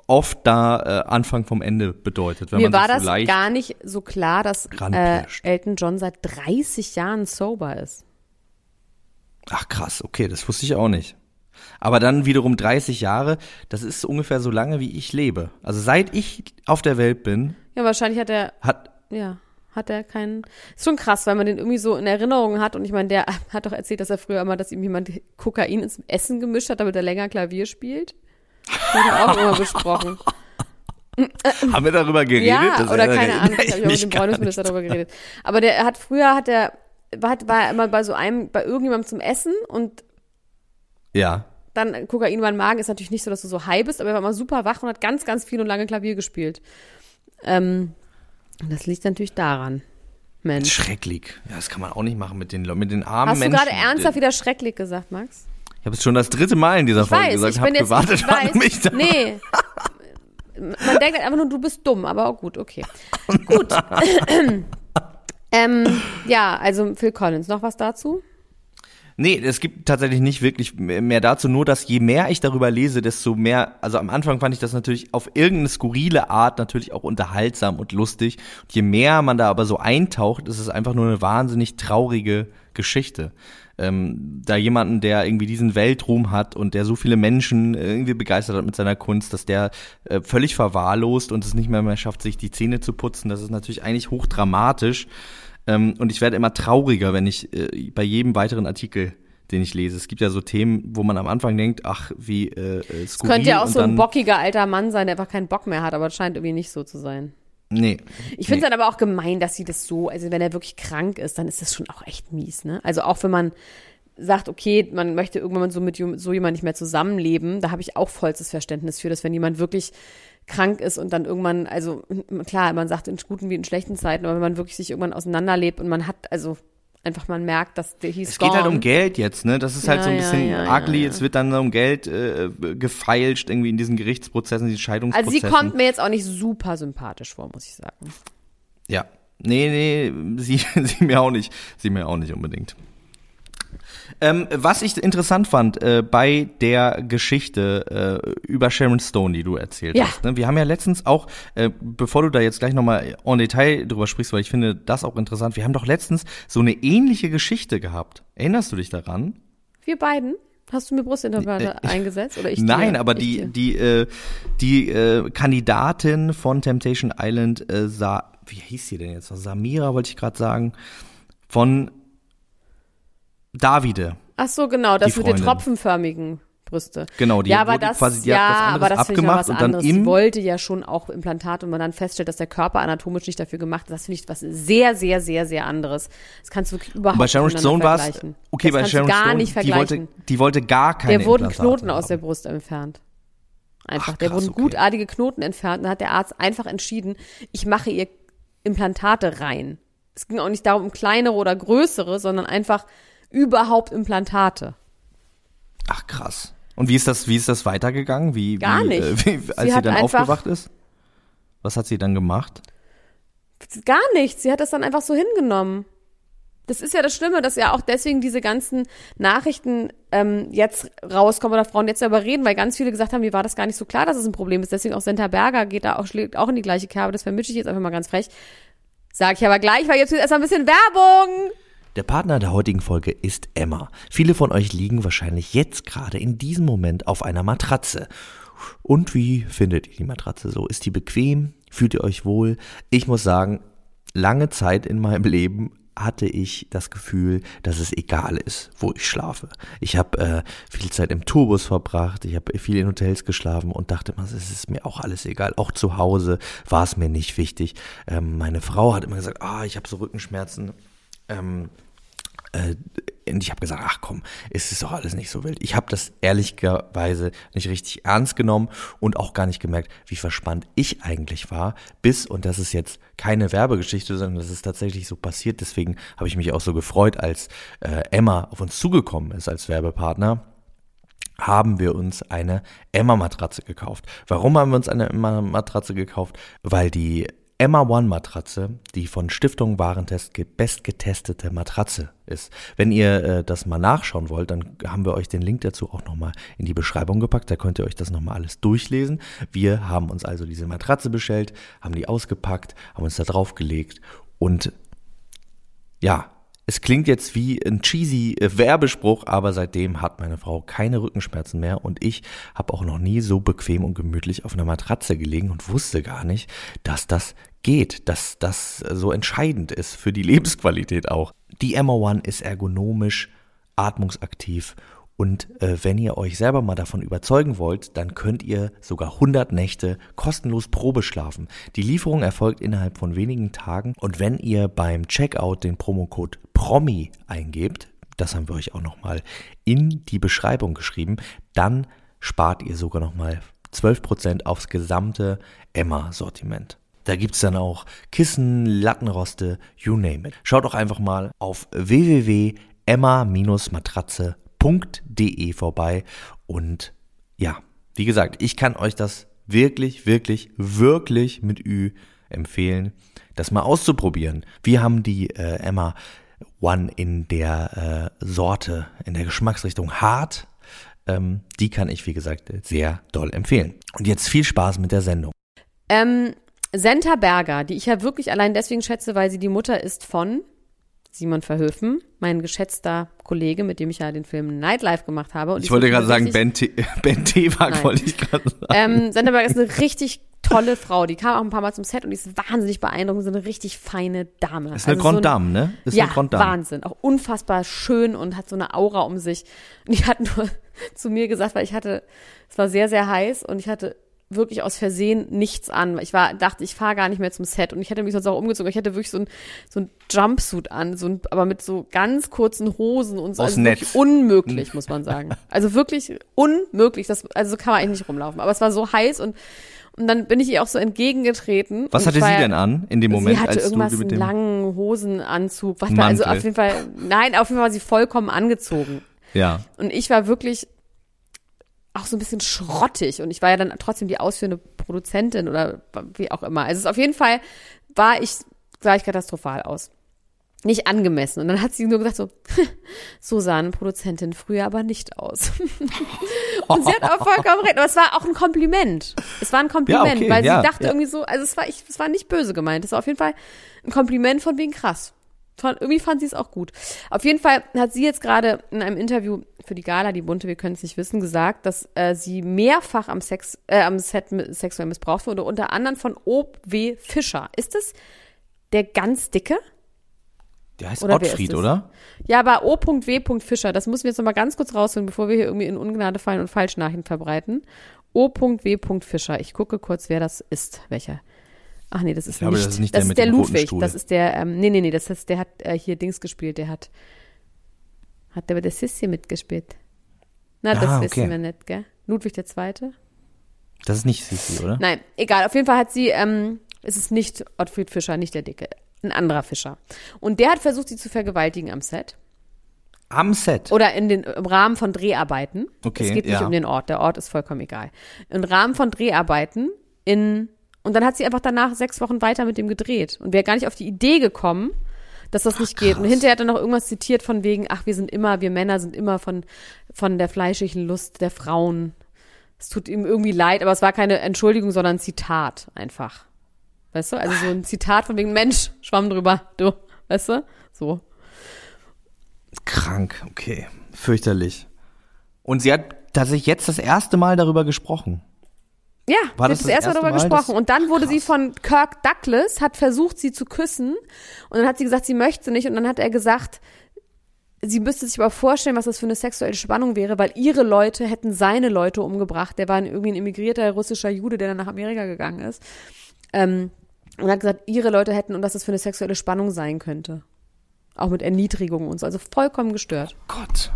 oft da äh, Anfang vom Ende bedeutet, wenn Mir man war das leicht gar nicht so klar, dass äh. Elton John seit 30 Jahren sober ist. Ach krass, okay, das wusste ich auch nicht. Aber dann wiederum 30 Jahre, das ist ungefähr so lange, wie ich lebe. Also seit ich auf der Welt bin, Ja, wahrscheinlich hat er, hat ja, hat er keinen. Ist schon krass, weil man den irgendwie so in Erinnerung hat. Und ich meine, der <laughs> hat doch erzählt, dass er früher immer, dass ihm jemand Kokain ins Essen gemischt hat, damit er länger Klavier spielt. Er auch immer besprochen. <laughs> haben wir darüber geredet? Ja, oder keine Ahnung, ich habe auch <laughs> mit dem nicht darüber geredet. Aber der hat früher hat er war, hat- war er immer bei so einem, bei irgendjemandem zum Essen und Ja. dann Kokain war im Magen, ist natürlich nicht so, dass du so high bist, aber er war immer super wach und hat ganz, ganz viel und lange Klavier gespielt. Ähm, und das liegt natürlich daran. Mensch. Schrecklich. Ja, das kann man auch nicht machen mit den, mit den armen Hast du Menschen. gerade ernsthaft wieder schrecklich gesagt, Max? Ich habe es schon das dritte Mal in dieser Ich Folge weiß, gesagt, ich habe bin jetzt, gewartet ich mich da. nee. Man denkt halt einfach nur, du bist dumm, aber auch gut, okay. Gut. <laughs> ähm, ja, also Phil Collins, noch was dazu? Nee, es gibt tatsächlich nicht wirklich mehr dazu, nur dass je mehr ich darüber lese, desto mehr, also am Anfang fand ich das natürlich auf irgendeine skurrile Art natürlich auch unterhaltsam und lustig. Und je mehr man da aber so eintaucht, ist es einfach nur eine wahnsinnig traurige Geschichte. Ähm, da jemanden, der irgendwie diesen Weltruhm hat und der so viele Menschen irgendwie begeistert hat mit seiner Kunst, dass der äh, völlig verwahrlost und es nicht mehr mehr schafft, sich die Zähne zu putzen, das ist natürlich eigentlich hochdramatisch. Ähm, und ich werde immer trauriger, wenn ich äh, bei jedem weiteren Artikel, den ich lese. Es gibt ja so Themen, wo man am Anfang denkt, ach, wie äh, äh, skurril. Könnte ja auch so ein bockiger alter Mann sein, der einfach keinen Bock mehr hat, aber das scheint irgendwie nicht so zu sein. Nee. Ich finde es dann aber auch gemein, dass sie das so, also wenn er wirklich krank ist, dann ist das schon auch echt mies, ne? Also auch wenn man sagt, okay, man möchte irgendwann so mit so jemand nicht mehr zusammenleben, da habe ich auch vollstes Verständnis für, dass wenn jemand wirklich krank ist und dann irgendwann, also klar, man sagt in guten wie in schlechten Zeiten, aber wenn man wirklich sich irgendwann auseinanderlebt und man hat, also einfach man merkt, dass der hieß Es geht halt um Geld jetzt, ne? Das ist halt Ja, so ein bisschen ja, ugly. ja, ja. Es wird dann um Geld äh, gefeilscht irgendwie in diesen Gerichtsprozessen, diesen Also Scheidungsprozessen. sie kommt mir jetzt auch nicht super sympathisch vor, muss ich sagen. Ja. Nee, nee, <laughs> sie, sie mir auch nicht. Sie mir auch nicht unbedingt. Ähm, was ich interessant fand äh, bei der Geschichte äh, über Sharon Stone, die du erzählt Ja. hast. Ne? Wir haben ja letztens auch, äh, bevor du da jetzt gleich nochmal en Detail drüber sprichst, weil ich finde das auch interessant, wir haben doch letztens so eine ähnliche Geschichte gehabt. Erinnerst du dich daran? Wir beiden? Hast du mir Brustimplantate eingesetzt? Oder ich <laughs> Nein, dir? aber Ich die, dir. die, äh, die äh, Kandidatin von Temptation Island, äh, Sa wie hieß sie denn jetzt? noch? Samira wollte ich gerade sagen. Von Davide. Ach so, genau, das die mit den tropfenförmigen Brüste. Genau, die ja, aber das, quasi- die hat ja, was anderes aber das finde ich noch abgemacht was und dann anderes. im- Sie wollte ja schon auch Implantate und man dann feststellt, dass der Körper anatomisch nicht dafür gemacht ist. Das finde ich was sehr, sehr, sehr, sehr anderes. Das kannst du wirklich überhaupt Bei Sharon nicht Stone war es, okay, das bei Sharon gar Stone, nicht die vergleichen. wollte, die wollte gar keine der wurden Implantate Knoten aus haben. der Brust entfernt. Einfach. Ach, der krass, wurden okay. gutartige Knoten entfernt. Dann hat der Arzt einfach entschieden, ich mache ihr Implantate rein. Es ging auch nicht darum, um kleinere oder größere, sondern einfach überhaupt Implantate. Ach krass. Und wie ist das, wie ist das weitergegangen? Wie, Gar wie, nicht. Äh, wie, als Sie sie, dann aufgewacht ist? Was hat sie dann gemacht? Gar nichts. Sie hat das dann einfach so hingenommen. Das ist ja das Schlimme, dass ja auch deswegen diese ganzen Nachrichten ähm, jetzt rauskommen oder Frauen jetzt darüber reden, weil ganz viele gesagt haben, mir war das gar nicht so klar, dass es ein Problem ist. Deswegen auch Senta Berger geht da auch, schlägt auch in die gleiche Kerbe. Das vermische ich jetzt einfach mal ganz frech. Sag ich aber gleich, weil jetzt erst mal ein bisschen Werbung. Der Partner der heutigen Folge ist Emma. Viele von euch liegen wahrscheinlich jetzt gerade in diesem Moment auf einer Matratze. Und wie findet ihr die Matratze so? Ist die bequem? Fühlt ihr euch wohl? Ich muss sagen, lange Zeit in meinem Leben hatte ich das Gefühl, dass es egal ist, wo ich schlafe. Ich habe äh, viel Zeit im Tourbus verbracht, ich habe viel in Hotels geschlafen und dachte immer, es ist mir auch alles egal. Auch zu Hause war es mir nicht wichtig. Ähm, meine Frau hat immer gesagt, ah, ich habe so Rückenschmerzen. Ähm, äh, und ich habe gesagt, ach komm, es ist doch alles nicht so wild. Ich habe das ehrlicherweise nicht richtig ernst genommen und auch gar nicht gemerkt, wie verspannt ich eigentlich war, bis, und das ist jetzt keine Werbegeschichte, sondern das ist tatsächlich so passiert. Deswegen habe ich mich auch so gefreut, als äh, Emma auf uns zugekommen ist als Werbepartner haben wir uns eine Emma-Matratze gekauft. Warum haben wir uns eine Emma-Matratze gekauft? Weil die Emma One Matratze die von Stiftung Warentest bestgetestete Matratze ist. Wenn ihr äh, das mal nachschauen wollt, dann haben wir euch den Link dazu auch nochmal in die Beschreibung gepackt. Da könnt ihr euch das nochmal alles durchlesen. Wir haben uns also diese Matratze bestellt, haben die ausgepackt, haben uns da draufgelegt und ja, es klingt jetzt wie ein cheesy äh, Werbespruch, aber seitdem hat meine Frau keine Rückenschmerzen mehr und ich habe auch noch nie so bequem und gemütlich auf einer Matratze gelegen und wusste gar nicht, dass das geht, dass das so entscheidend ist für die <laughs> Lebensqualität auch. Die Emma One ist ergonomisch, atmungsaktiv und äh, wenn ihr euch selber mal davon überzeugen wollt, dann könnt ihr sogar 100 Nächte kostenlos Probe schlafen. Die Lieferung erfolgt innerhalb von wenigen Tagen und wenn ihr beim Checkout den Promocode PROMI eingebt, das haben wir euch auch nochmal in die Beschreibung geschrieben, dann spart ihr sogar nochmal 12% aufs gesamte Emma-Sortiment. Da gibt's dann auch Kissen, Lattenroste, you name it. Schaut doch einfach mal auf www.emma-matratze.com www.ecom.de vorbei. Und ja, wie gesagt, ich kann euch das wirklich, wirklich, wirklich mit Ü empfehlen, das mal auszuprobieren. Wir haben die äh, Emma One in der äh, Sorte, in der Geschmacksrichtung hart. Ähm, die kann ich, wie gesagt, sehr doll empfehlen. Und jetzt viel Spaß mit der Sendung. Ähm, Senta Berger, die ich ja wirklich allein deswegen schätze, weil sie die Mutter ist von Simon Verhöfen, mein geschätzter Kollege, mit dem ich ja den Film Nightlife gemacht habe. ich wollte gerade sagen, Ben, T <laughs> ben Tewak wollte ich gerade sagen. Ähm, Senderberg ist eine richtig tolle Frau. Die kam auch ein paar Mal zum Set und die ist wahnsinnig beeindruckend, so eine richtig feine Dame. Ist eine also Grand Dame, ne? Ist ja, eine Wahnsinn. Auch unfassbar schön und hat so eine Aura um sich. Und die hat nur <laughs> zu mir gesagt, weil ich hatte, es war sehr, sehr heiß und ich hatte wirklich aus Versehen nichts an. Ich war, dachte, ich fahre gar nicht mehr zum Set und ich hätte mich sonst auch umgezogen. Ich hätte wirklich so ein, so ein Jumpsuit an, so ein, aber mit so ganz kurzen Hosen und so. Aus also Netz. unmöglich, muss man sagen. Also wirklich unmöglich. Das, also so kann man eigentlich nicht rumlaufen. Aber es war so heiß und und dann bin ich ihr auch so entgegengetreten. Was hatte sie denn an in dem Moment? Sie hatte als irgendwas, du mit dem einen langen Hosenanzug. Was da, also auf jeden Fall, nein, auf jeden Fall war sie vollkommen angezogen. Ja. Und ich war wirklich auch so ein bisschen schrottig und ich war ja dann trotzdem die ausführende Produzentin oder wie auch immer. Also auf jeden Fall war ich, sah ich katastrophal aus. Nicht angemessen. Und dann hat sie nur gesagt so, so sah eine Produzentin früher aber nicht aus. <laughs> und sie hat auch vollkommen recht. Aber es war auch ein Kompliment. Es war ein Kompliment, ja, okay, weil ja, sie dachte ja. irgendwie so, also es war, ich, es war nicht böse gemeint. Es war auf jeden Fall ein Kompliment von wegen krass. Irgendwie fand sie es auch gut. Auf jeden Fall hat sie jetzt gerade in einem Interview für die Gala, die Bunte, wir können es nicht wissen, gesagt, dass äh, sie mehrfach am, Sex, äh, am Set sexuell missbraucht wurde, unter anderem von O.W. Fischer. Ist es der ganz dicke? Der heißt oder Ottfried, oder? Ja, aber O.W. Fischer, das müssen wir jetzt nochmal ganz kurz rausholen, bevor wir hier irgendwie in Ungnade fallen und Falschnachrichten verbreiten. O.W. Fischer. Ich gucke kurz, wer das ist, welcher. Ach nee, das ist glaube, nicht. Das ist nicht das der, ist der Ludwig. Das ist der, ähm, nee, nee, nee, das ist, der hat äh, hier Dings gespielt, der hat, hat der bei der Sissi mitgespielt. Na, das ah, okay. wissen wir nicht, gell? Ludwig der Zweite? Das ist nicht Sissi, oder? Nein, egal. Auf jeden Fall hat sie, ähm, es ist nicht Ottfried Fischer, nicht der Dicke, ein anderer Fischer. Und der hat versucht, sie zu vergewaltigen am Set. Am Set? Oder in den, im Rahmen von Dreharbeiten. Okay, Es geht nicht ja. um den Ort. Der Ort ist vollkommen egal. Im Rahmen von Dreharbeiten in und dann hat sie einfach danach sechs Wochen weiter mit dem gedreht und wäre gar nicht auf die Idee gekommen, dass das nicht geht. Und hinterher hat er noch irgendwas zitiert von wegen, ach, wir sind immer, wir Männer sind immer von, von der fleischigen Lust der Frauen. Es tut ihm irgendwie leid, aber es war keine Entschuldigung, sondern ein Zitat einfach. Weißt du? Also so ein Zitat von wegen Mensch, schwamm drüber, du. Weißt du? So. Krank, okay. Fürchterlich. Und sie hat tatsächlich jetzt das erste Mal darüber gesprochen. Ja, War sie das das, das erste Mal darüber Mal, gesprochen. Und dann wurde sie Krass. von Kirk Douglas, hat versucht, sie zu küssen. Und dann hat sie gesagt, sie möchte nicht. Und dann hat er gesagt, sie müsste sich aber vorstellen, was das für eine sexuelle Spannung wäre, weil ihre Leute hätten seine Leute umgebracht. Der war ein- irgendwie ein immigrierter russischer Jude, der dann nach Amerika gegangen ist. Ähm, und hat gesagt, ihre Leute hätten und dass das für eine sexuelle Spannung sein könnte. Auch mit Erniedrigung und so. Also vollkommen gestört. Gott.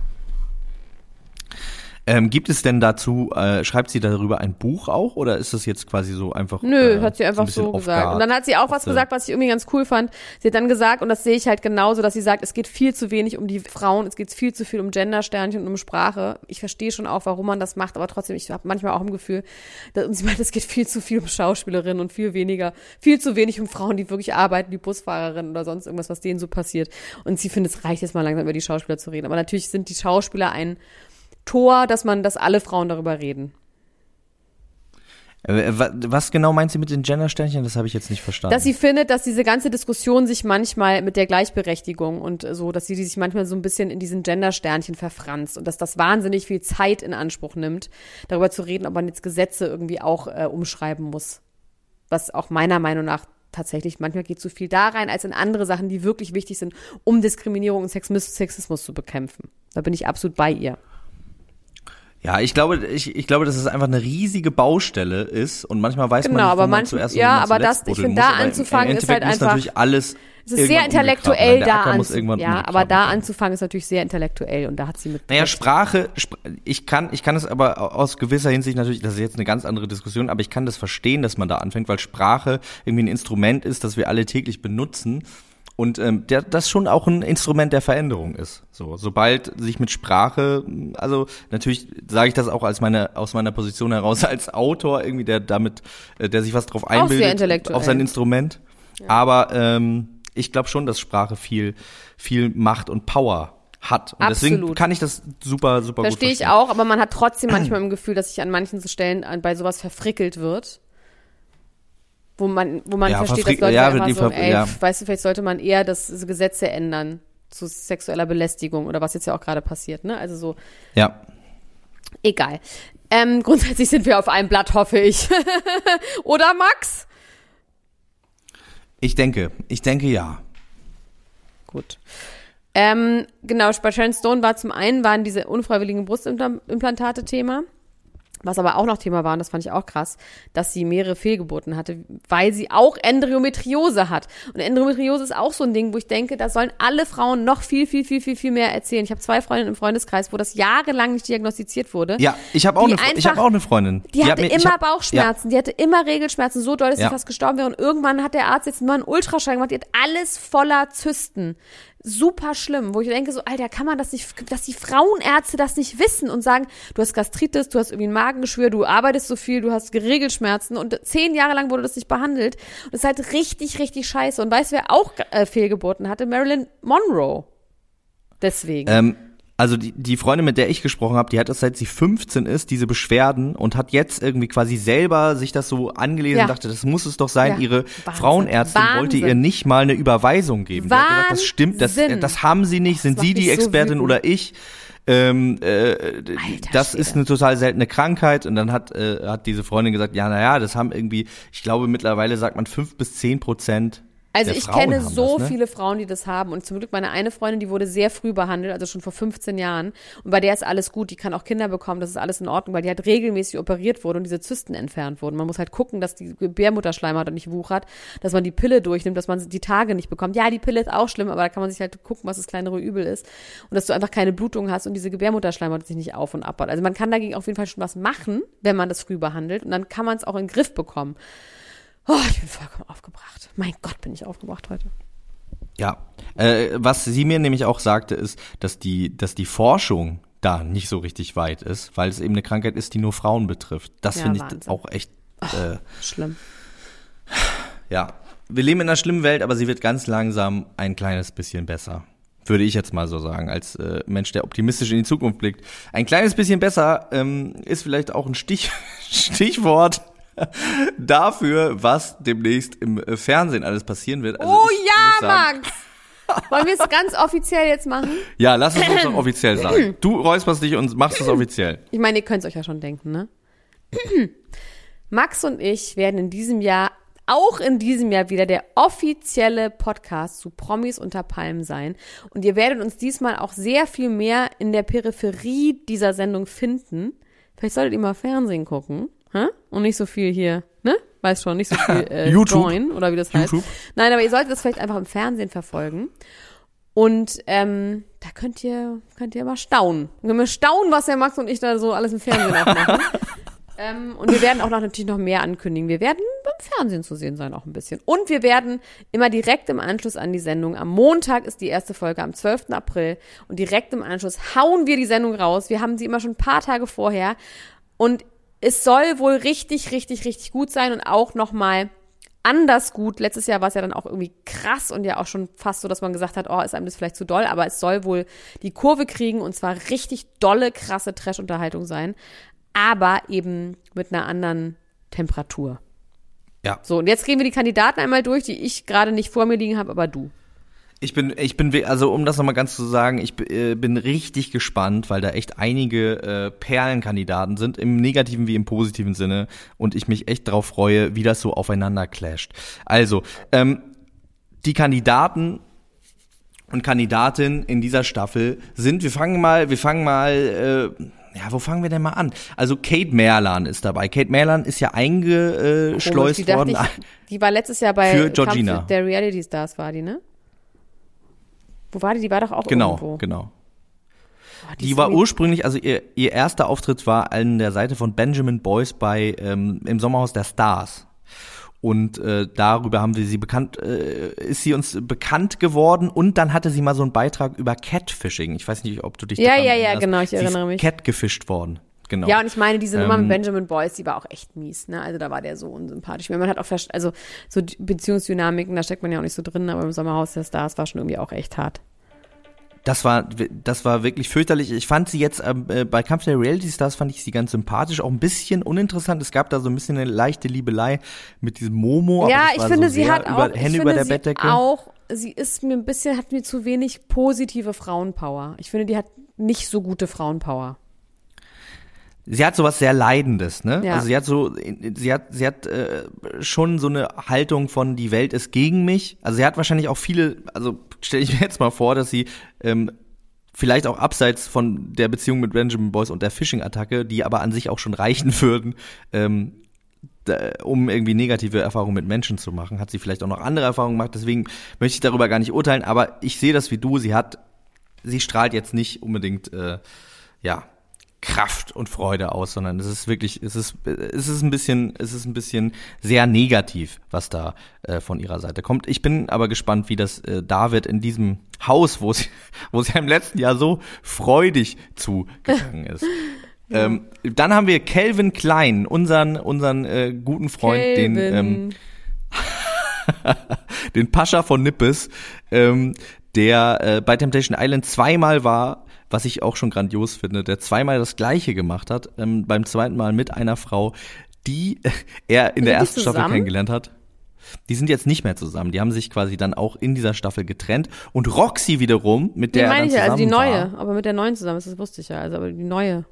Ähm, gibt es denn dazu, äh, schreibt sie darüber ein Buch auch oder ist das jetzt quasi so einfach? Nö, äh, hat sie einfach ein so gesagt. guard? Und dann hat sie auch was gesagt, was ich irgendwie ganz cool fand. Sie hat dann gesagt, und das sehe ich halt genauso, dass sie sagt, es geht viel zu wenig um die Frauen, es geht viel zu viel um Gendersternchen und um Sprache. Ich verstehe schon auch, warum man das macht, aber trotzdem, ich habe manchmal auch im Gefühl, dass, und sie meint, es geht viel zu viel um Schauspielerinnen und viel weniger, viel zu wenig um Frauen, die wirklich arbeiten, wie Busfahrerinnen oder sonst irgendwas, was denen so passiert. Und sie findet, es reicht jetzt mal langsam über die Schauspieler zu reden. Aber natürlich sind die Schauspieler ein Tor, dass man, dass alle Frauen darüber reden. Äh, wa- Was genau meint sie mit den Gendersternchen? Das habe ich jetzt nicht verstanden. Dass sie findet, dass diese ganze Diskussion sich manchmal mit der Gleichberechtigung und so, dass sie sich manchmal so ein bisschen in diesen Gendersternchen verfranst und dass das wahnsinnig viel Zeit in Anspruch nimmt, darüber zu reden, ob man jetzt Gesetze irgendwie auch äh, umschreiben muss. Was auch meiner Meinung nach tatsächlich manchmal geht zu viel da rein, als in andere Sachen, die wirklich wichtig sind, um Diskriminierung und Sexismus zu bekämpfen. Da bin ich absolut bei ihr. Ja, ich glaube, ich, ich glaube, dass es einfach eine riesige Baustelle ist und manchmal weiß man Genau, nicht, wo aber man manch- zuerst ja, wo man aber das- ich finde, da anzufangen ist halt einfach- natürlich alles Es ist sehr intellektuell da Acker muss anzu- irgendwann Ja, aber da anzufangen ist natürlich sehr intellektuell und da hat sie mit Naja, Sprache, Sp ich kann, ich kann es aber aus gewisser Hinsicht natürlich, das ist jetzt eine ganz andere Diskussion, aber ich kann das verstehen, dass man da anfängt, weil Sprache irgendwie ein Instrument ist, das wir alle täglich benutzen und ähm, der, das schon auch ein Instrument der Veränderung ist. So, sobald sich mit Sprache, also natürlich sage ich das auch als meine aus meiner Position heraus <laughs> als Autor irgendwie, der damit, äh, der sich was drauf einbildet auf sein Instrument, aber ähm, ich glaube schon, dass Sprache viel, viel Macht und Power hat. Und deswegen Absolut. kann ich das super, super gut Verstehe ich verstehen. auch, aber man hat trotzdem manchmal im Gefühl, dass sich an manchen Stellen an- bei sowas verfrickelt wird. Wo man, wo man Ja, versteht, dass Leute ja, die so, ey, ja. weißt du, vielleicht sollte man eher das diese Gesetze ändern zu sexueller Belästigung oder was jetzt ja auch gerade passiert, ne? Also so, Ja. egal. Ähm, <laughs> grundsätzlich sind wir auf einem Blatt, hoffe ich. <laughs> oder Max? Ich denke, ich denke ja. Gut. Ähm, genau, bei Sharon Stone war zum einen waren diese unfreiwilligen Brustimplantate Thema. Was aber auch noch Thema war, und das fand ich auch krass, dass sie mehrere Fehlgeburten hatte, weil sie auch Endometriose hat. Und Endometriose ist auch so ein Ding, wo ich denke, da sollen alle Frauen noch viel, viel, viel, viel, viel mehr erzählen. Ich habe zwei Freundinnen im Freundeskreis, wo das jahrelang nicht diagnostiziert wurde. Ja, ich habe auch, Die eine, ich hab auch eine Freundin. Die, hatte hat mir- immer hab- Bauchschmerzen, die hatte immer Regelschmerzen, so doll, dass Ja. sie fast gestorben wäre. Und irgendwann hat der Arzt jetzt nur einen Ultraschall gemacht, die hat alles voller Zysten. Super schlimm, wo ich denke so, Alter, kann man das nicht, dass die Frauenärzte das nicht wissen und sagen, du hast Gastritis, du hast irgendwie ein Magengeschwür, du arbeitest so viel, du hast Regelschmerzen und zehn Jahre lang wurde das nicht behandelt. Und das ist halt richtig, richtig scheiße. Und weißt du, wer auch äh, Fehlgeburten hatte? Marilyn Monroe. Deswegen. Ähm, also die, die Freundin, mit der ich gesprochen habe, die hat das seit sie 15 ist, diese Beschwerden und hat jetzt irgendwie quasi selber sich das so angelesen Ja. und dachte, das muss es doch sein. Ja. Ihre Wahnsinn. Frauenärztin wollte Wahnsinn. ihr nicht mal eine Überweisung geben. Die hat gesagt, das stimmt, das, Wahnsinn. das haben sie nicht, sind sie die so Expertin wütend. oder ich. Ähm, äh, Alter das Schwede. ist eine total seltene Krankheit und dann hat äh, hat diese Freundin gesagt, ja naja, das haben irgendwie, ich glaube mittlerweile sagt man fünf bis zehn Prozent Also ich Frauen kenne so das, ne? viele Frauen, die das haben. Und zum Glück meine eine Freundin, die wurde sehr früh behandelt, also schon vor 15 Jahren. Und bei der ist alles gut, die kann auch Kinder bekommen, das ist alles in Ordnung, weil die halt regelmäßig operiert wurde und diese Zysten entfernt wurden. Man muss halt gucken, dass die Gebärmutterschleimhaut nicht wuchert, dass man die Pille durchnimmt, dass man die Tage nicht bekommt. Ja, die Pille ist auch schlimm, aber da kann man sich halt gucken, was das kleinere Übel ist. Und dass du einfach keine Blutung hast und diese Gebärmutterschleimhaut sich nicht auf und abbaut. Also man kann dagegen auf jeden Fall schon was machen, wenn man das früh behandelt. Und dann kann man es auch in den Griff bekommen. Oh, ich bin vollkommen aufgebracht. Mein Gott, bin ich aufgebracht heute. Ja, äh, was sie mir nämlich auch sagte, ist, dass die, dass die Forschung da nicht so richtig weit ist, weil es eben eine Krankheit ist, die nur Frauen betrifft. Das Ja, finde ich auch echt, äh, Schlimm. ja. Wir leben in einer schlimmen Welt, aber sie wird ganz langsam ein kleines bisschen besser. Würde ich jetzt mal so sagen, als äh, Mensch, der optimistisch in die Zukunft blickt. Ein kleines bisschen besser ähm, ist vielleicht auch ein Stich, <laughs> Stichwort <laughs> dafür, was demnächst im äh, Fernsehen alles passieren wird. Also oh ja, sagen- Max! Wollen wir es ganz offiziell jetzt machen? Ja, lass es uns doch <clears throat> offiziell sagen. Du räusperst dich und machst es offiziell. Ich meine, ihr könnt es euch ja schon denken, ne? <clears throat> Max und ich werden in diesem Jahr, auch in diesem Jahr wieder der offizielle Podcast zu Promis unter Palmen sein. Und ihr werdet uns diesmal auch sehr viel mehr in der Peripherie dieser Sendung finden. Vielleicht solltet ihr mal Fernsehen gucken, hä? Und nicht so viel hier, ne? Weiß schon, nicht so viel <laughs> äh, YouTube. Join oder wie das heißt. YouTube. Nein, aber ihr solltet das vielleicht einfach im Fernsehen verfolgen. Und ähm, da könnt ihr, könnt ihr mal staunen. Könnt ihr staunen, was der Max und ich da so alles im Fernsehen auch machen. <laughs> ähm, und wir werden auch noch natürlich noch mehr ankündigen. Wir werden beim Fernsehen zu sehen sein, auch ein bisschen. Und wir werden immer direkt im Anschluss an die Sendung, am Montag ist die erste Folge, am 12. April, und direkt im Anschluss hauen wir die Sendung raus. Wir haben sie immer schon ein paar Tage vorher. Und es soll wohl richtig, richtig, richtig gut sein und auch nochmal anders gut. Letztes Jahr war es ja dann auch irgendwie krass und ja auch schon fast so, dass man gesagt hat, oh, ist einem das vielleicht zu doll, aber es soll wohl die Kurve kriegen und zwar richtig dolle, krasse Trash-Unterhaltung sein, aber eben mit einer anderen Temperatur. Ja. So, und jetzt gehen wir die Kandidaten einmal durch, die ich gerade nicht vor mir liegen habe, aber du. Ich bin, ich bin, also um das nochmal ganz zu sagen, ich äh, bin richtig gespannt, weil da echt einige äh, Perlenkandidaten sind, im negativen wie im positiven Sinne, und ich mich echt drauf freue, wie das so aufeinander clasht. Also, ähm, die Kandidaten und Kandidatinnen in dieser Staffel sind, wir fangen mal, wir fangen mal, äh, ja, wo fangen wir denn mal an? Also Kate Merlan ist dabei. Kate Merlan ist ja eingeschleust dachte worden. ich, die war letztes Jahr bei Für Georgina. Kampf der Reality Stars, war die, ne? Wo war die? Die war doch auch genau, irgendwo. genau. Oh, Die ist war ursprünglich, also ihr, ihr erster Auftritt war an der Seite von Benjamin Boyce bei ähm, im Sommerhaus der Stars. Und äh, darüber haben wir sie bekannt, äh, ist sie uns bekannt geworden und dann hatte sie mal so einen Beitrag über Catfishing. Ich weiß nicht, ob du dich Ja, daran ja, ja, erinnerst. genau, ich sie erinnere ist mich. Cat gefischt worden. Genau. Ja, und ich meine, diese Nummer Ähm, mit Benjamin Boyce, die war auch echt mies, ne? Also da war der so unsympathisch. Man hat auch, also so Beziehungsdynamiken, da steckt man ja auch nicht so drin, aber im Sommerhaus der Stars war schon irgendwie auch echt hart. Das war, das war wirklich fürchterlich. Ich fand sie jetzt ähm, äh, bei Kampf der Reality Stars fand ich sie ganz sympathisch, auch ein bisschen uninteressant. Es gab da so ein bisschen eine leichte Liebelei mit diesem Momo. ja, ich finde, so sie hat über, auch, ich Hände finde, über der sie Bettdecke. auch, sie ist mir ein bisschen, hat mir zu wenig positive Frauenpower. Ich finde, die hat nicht so gute Frauenpower. Sie hat sowas sehr Leidendes, ne? Ja. Also sie hat so, sie hat, sie hat äh, schon so eine Haltung von die Welt ist gegen mich. Also sie hat wahrscheinlich auch viele, also stelle ich mir jetzt mal vor, dass sie ähm, vielleicht auch abseits von der Beziehung mit Benjamin Boyce und der Phishing-Attacke, die aber an sich auch schon reichen würden, ähm, um irgendwie negative Erfahrungen mit Menschen zu machen, hat sie vielleicht auch noch andere Erfahrungen gemacht. Deswegen möchte ich darüber gar nicht urteilen, aber ich sehe das wie du. Sie hat, sie strahlt jetzt nicht unbedingt, äh, ja, Kraft und Freude aus, sondern es ist wirklich, es ist, es ist ein bisschen, es ist ein bisschen sehr negativ, was da äh, von ihrer Seite kommt. Ich bin aber gespannt, wie das äh, da wird in diesem Haus, wo sie, <laughs> wo sie im letzten Jahr so freudig zugegangen ist. <laughs> ähm, dann haben wir Calvin Klein, unseren, unseren äh, guten Freund, den, ähm, <laughs> den Pascha von Nippes, ähm, der äh, bei Temptation Island zweimal war, was ich auch schon grandios finde, der zweimal das Gleiche gemacht hat, ähm, beim zweiten Mal mit einer Frau, die <laughs> er in der die ersten Staffel kennengelernt hat. Die sind jetzt nicht mehr zusammen. Die haben sich quasi dann auch in dieser Staffel getrennt. Und Roxy wiederum, mit Die der er meine dann ich ja, also die neue, war, aber mit der neuen zusammen, das wusste ich ja, also aber die neue,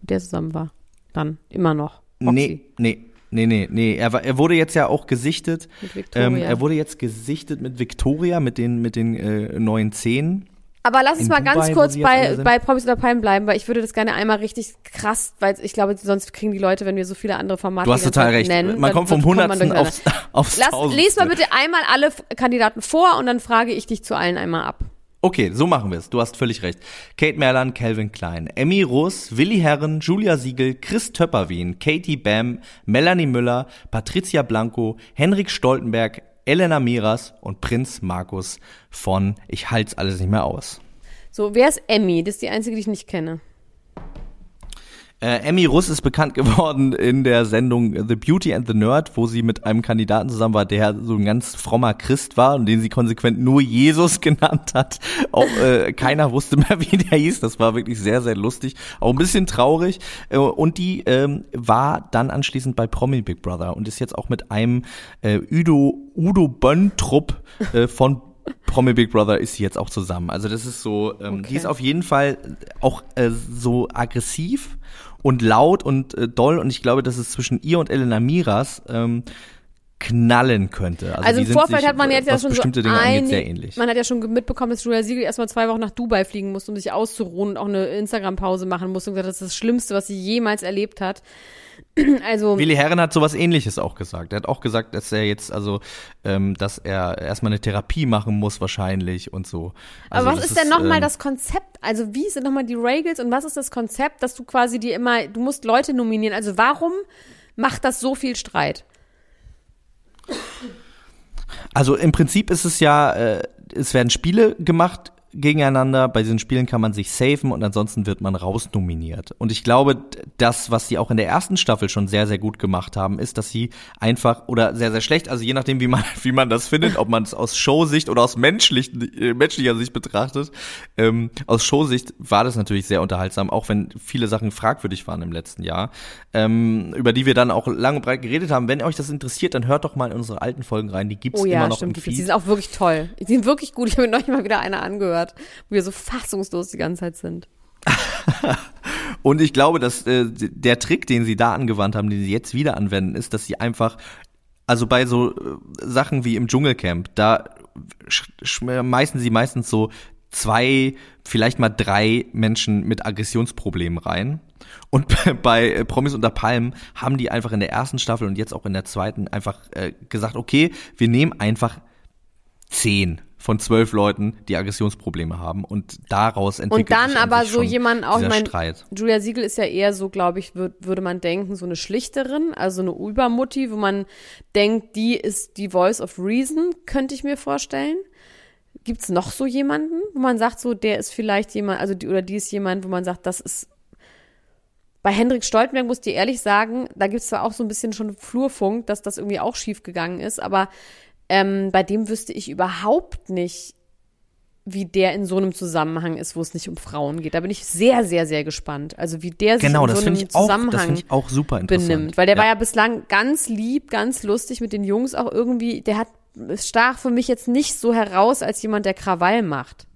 mit der zusammen war. Dann, immer noch. Roxy. Nee, nee, nee, nee, nee. Er, war, er wurde jetzt ja auch gesichtet. Mit Victoria. Ähm, er wurde jetzt gesichtet mit Victoria, mit den, mit den äh, neuen Zähnen. Aber lass uns mal ganz Dubai, wo kurz bei, bei Promis oder Palmen bleiben, weil ich würde das gerne einmal richtig krass, weil ich glaube, sonst kriegen die Leute, wenn wir so viele andere Formate Du hast total recht. nennen, man kommt vom Hundertsten durcheinander. aufs, <laughs> aufs Lass, Tausendste. mal bitte einmal alle Kandidaten vor und dann frage ich dich zu allen einmal ab. Okay, so machen wir es. Du hast völlig recht. Kate Merlan, Calvin Klein, Emmy Russ, Willi Herren, Julia Siegel, Chris Töpperwien, Katie Bam, Melanie Müller, Patricia Blanco, Henrik Stoltenberg, Elena Miras und Prinz Markus von Ich halt's alles nicht mehr aus. So, wer ist Emmy? Das ist die einzige, die ich nicht kenne. Äh, Emmy Russ ist bekannt <laughs> geworden in der Sendung The Beauty and the Nerd, wo sie mit einem Kandidaten zusammen war, der so ein ganz frommer Christ war und den sie konsequent nur Jesus <laughs> genannt hat. Auch äh, keiner wusste mehr, <laughs> wie der hieß. Das war wirklich sehr, sehr lustig. Auch ein bisschen traurig. Äh, und die ähm, war dann anschließend bei Promi Big Brother und ist jetzt auch mit einem äh, Udo, Udo Bönntrupp äh, von Promi Big Brother ist sie jetzt auch zusammen. Also das ist so, ähm, Okay. die ist auf jeden Fall auch äh, so aggressiv und laut und äh, doll und ich glaube, dass es zwischen ihr und Elena Miras ähm, knallen könnte. Also die im Vorfeld sich, hat man jetzt ja schon bestimmte so Dinge einig- sehr ähnlich. Man hat ja schon mitbekommen, dass Julia Siegel erstmal zwei Wochen nach Dubai fliegen musste, um sich auszuruhen und auch eine Instagram-Pause machen musste und gesagt, das ist das Schlimmste, was sie jemals erlebt hat. <clears throat> Also Willi Herren hat sowas ähnliches auch gesagt. Er hat auch gesagt, dass er jetzt, also, ähm, dass er erstmal eine Therapie machen muss wahrscheinlich und so. Also Aber was ist denn nochmal ähm, das Konzept? Also wie sind nochmal die Regels und was ist das Konzept, dass du quasi dir immer, du musst Leute nominieren. Also warum macht das so viel Streit? Also im Prinzip ist es ja, äh, es werden Spiele gemacht gegeneinander. Bei diesen Spielen kann man sich safen und ansonsten wird man rausnominiert. Und ich glaube, das, was sie auch in der ersten Staffel schon sehr, sehr gut gemacht haben, ist, dass sie einfach oder sehr, sehr schlecht, also je nachdem, wie man, <laughs> wie man das findet, ob man es aus Showsicht oder aus menschlich, äh, menschlicher Sicht betrachtet. Ähm, aus Showsicht war das natürlich sehr unterhaltsam, auch wenn viele Sachen fragwürdig waren im letzten Jahr, ähm, über die wir dann auch lang und breit geredet haben. Wenn euch das interessiert, dann hört doch mal in unsere alten Folgen rein. Die gibt's Oh immer ja, noch stimmt. im Die, die Feed. sind auch wirklich toll. Die sind wirklich gut. Ich habe mir neulich mal wieder eine angehört, wo wir so fassungslos die ganze Zeit sind. <laughs> Und ich glaube, dass äh, der Trick, den sie da angewandt haben, den sie jetzt wieder anwenden, ist, dass sie einfach, also bei so äh, Sachen wie im Dschungelcamp, da sch- schmeißen sie meistens so zwei, vielleicht mal drei Menschen mit Aggressionsproblemen rein. Und <laughs> bei äh, Promis unter Palmen haben die einfach in der ersten Staffel und jetzt auch in der zweiten einfach äh, gesagt, okay, wir nehmen einfach zehn von zwölf Leuten, die Aggressionsprobleme haben und daraus entwickelt Und dann aber so jemand auch, mein, Streit. Julia Siegel ist ja eher so, glaube ich, würd, würde man denken, so eine Schlichterin, also eine Übermutti, wo man denkt, die ist die Voice of Reason, könnte ich mir vorstellen. Gibt's noch so jemanden, wo man sagt, so, der ist vielleicht jemand, also die oder die ist jemand, wo man sagt, das ist bei Hendrik Stoltenberg muss ich dir ehrlich sagen, da gibt's zwar auch so ein bisschen schon Flurfunk, dass das irgendwie auch schief gegangen ist, aber ähm, bei dem wüsste ich überhaupt nicht, wie der in so einem Zusammenhang ist, wo es nicht um Frauen geht. Da bin ich sehr, sehr, sehr gespannt. Also wie der sich Genau, in so einem ich auch, das Zusammenhang ich auch super interessant. benimmt. Weil der war ja bislang ganz lieb, ganz lustig mit den Jungs auch irgendwie, der hat es stach für mich jetzt nicht so heraus als jemand, der Krawall macht.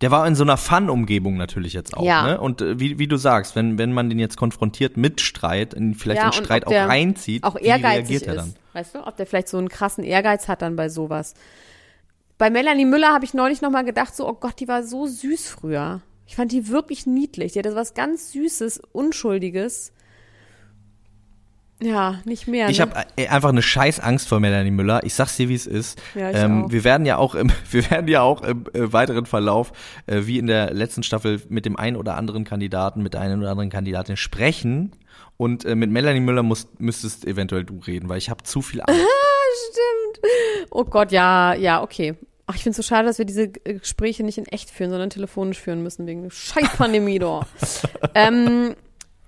Der war in so einer Fun-Umgebung natürlich jetzt auch, Ja. ne? Und äh, wie, wie du sagst, wenn, wenn man den jetzt konfrontiert mit Streit, in vielleicht Ja, und Streit auch reinzieht, Auch ehrgeizig reagiert er ist. dann? Weißt du, ob der vielleicht so einen krassen Ehrgeiz hat dann bei sowas. Bei Melanie Müller habe ich neulich nochmal gedacht, so, oh Gott, die war so süß früher. Ich fand die wirklich niedlich. Die hatte was ganz Süßes, Unschuldiges. Ja, nicht mehr. Ich ne? habe einfach eine scheiß Angst vor Melanie Müller. Ich sag's dir, wie es ist. Ja, ich ähm, auch. Wir werden ja auch im, <laughs> wir werden ja auch im äh, weiteren Verlauf, äh, wie in der letzten Staffel, mit dem einen oder anderen Kandidaten, mit der einen oder anderen Kandidatin sprechen. Und äh, mit Melanie Müller musst, müsstest eventuell du reden, weil ich habe zu viel Angst. <laughs> Oh Gott, ja, ja, okay. Ach, ich finde so schade, dass wir diese äh, Gespräche nicht in echt führen, sondern telefonisch führen müssen wegen scheiß Pandemie da. <laughs> ähm,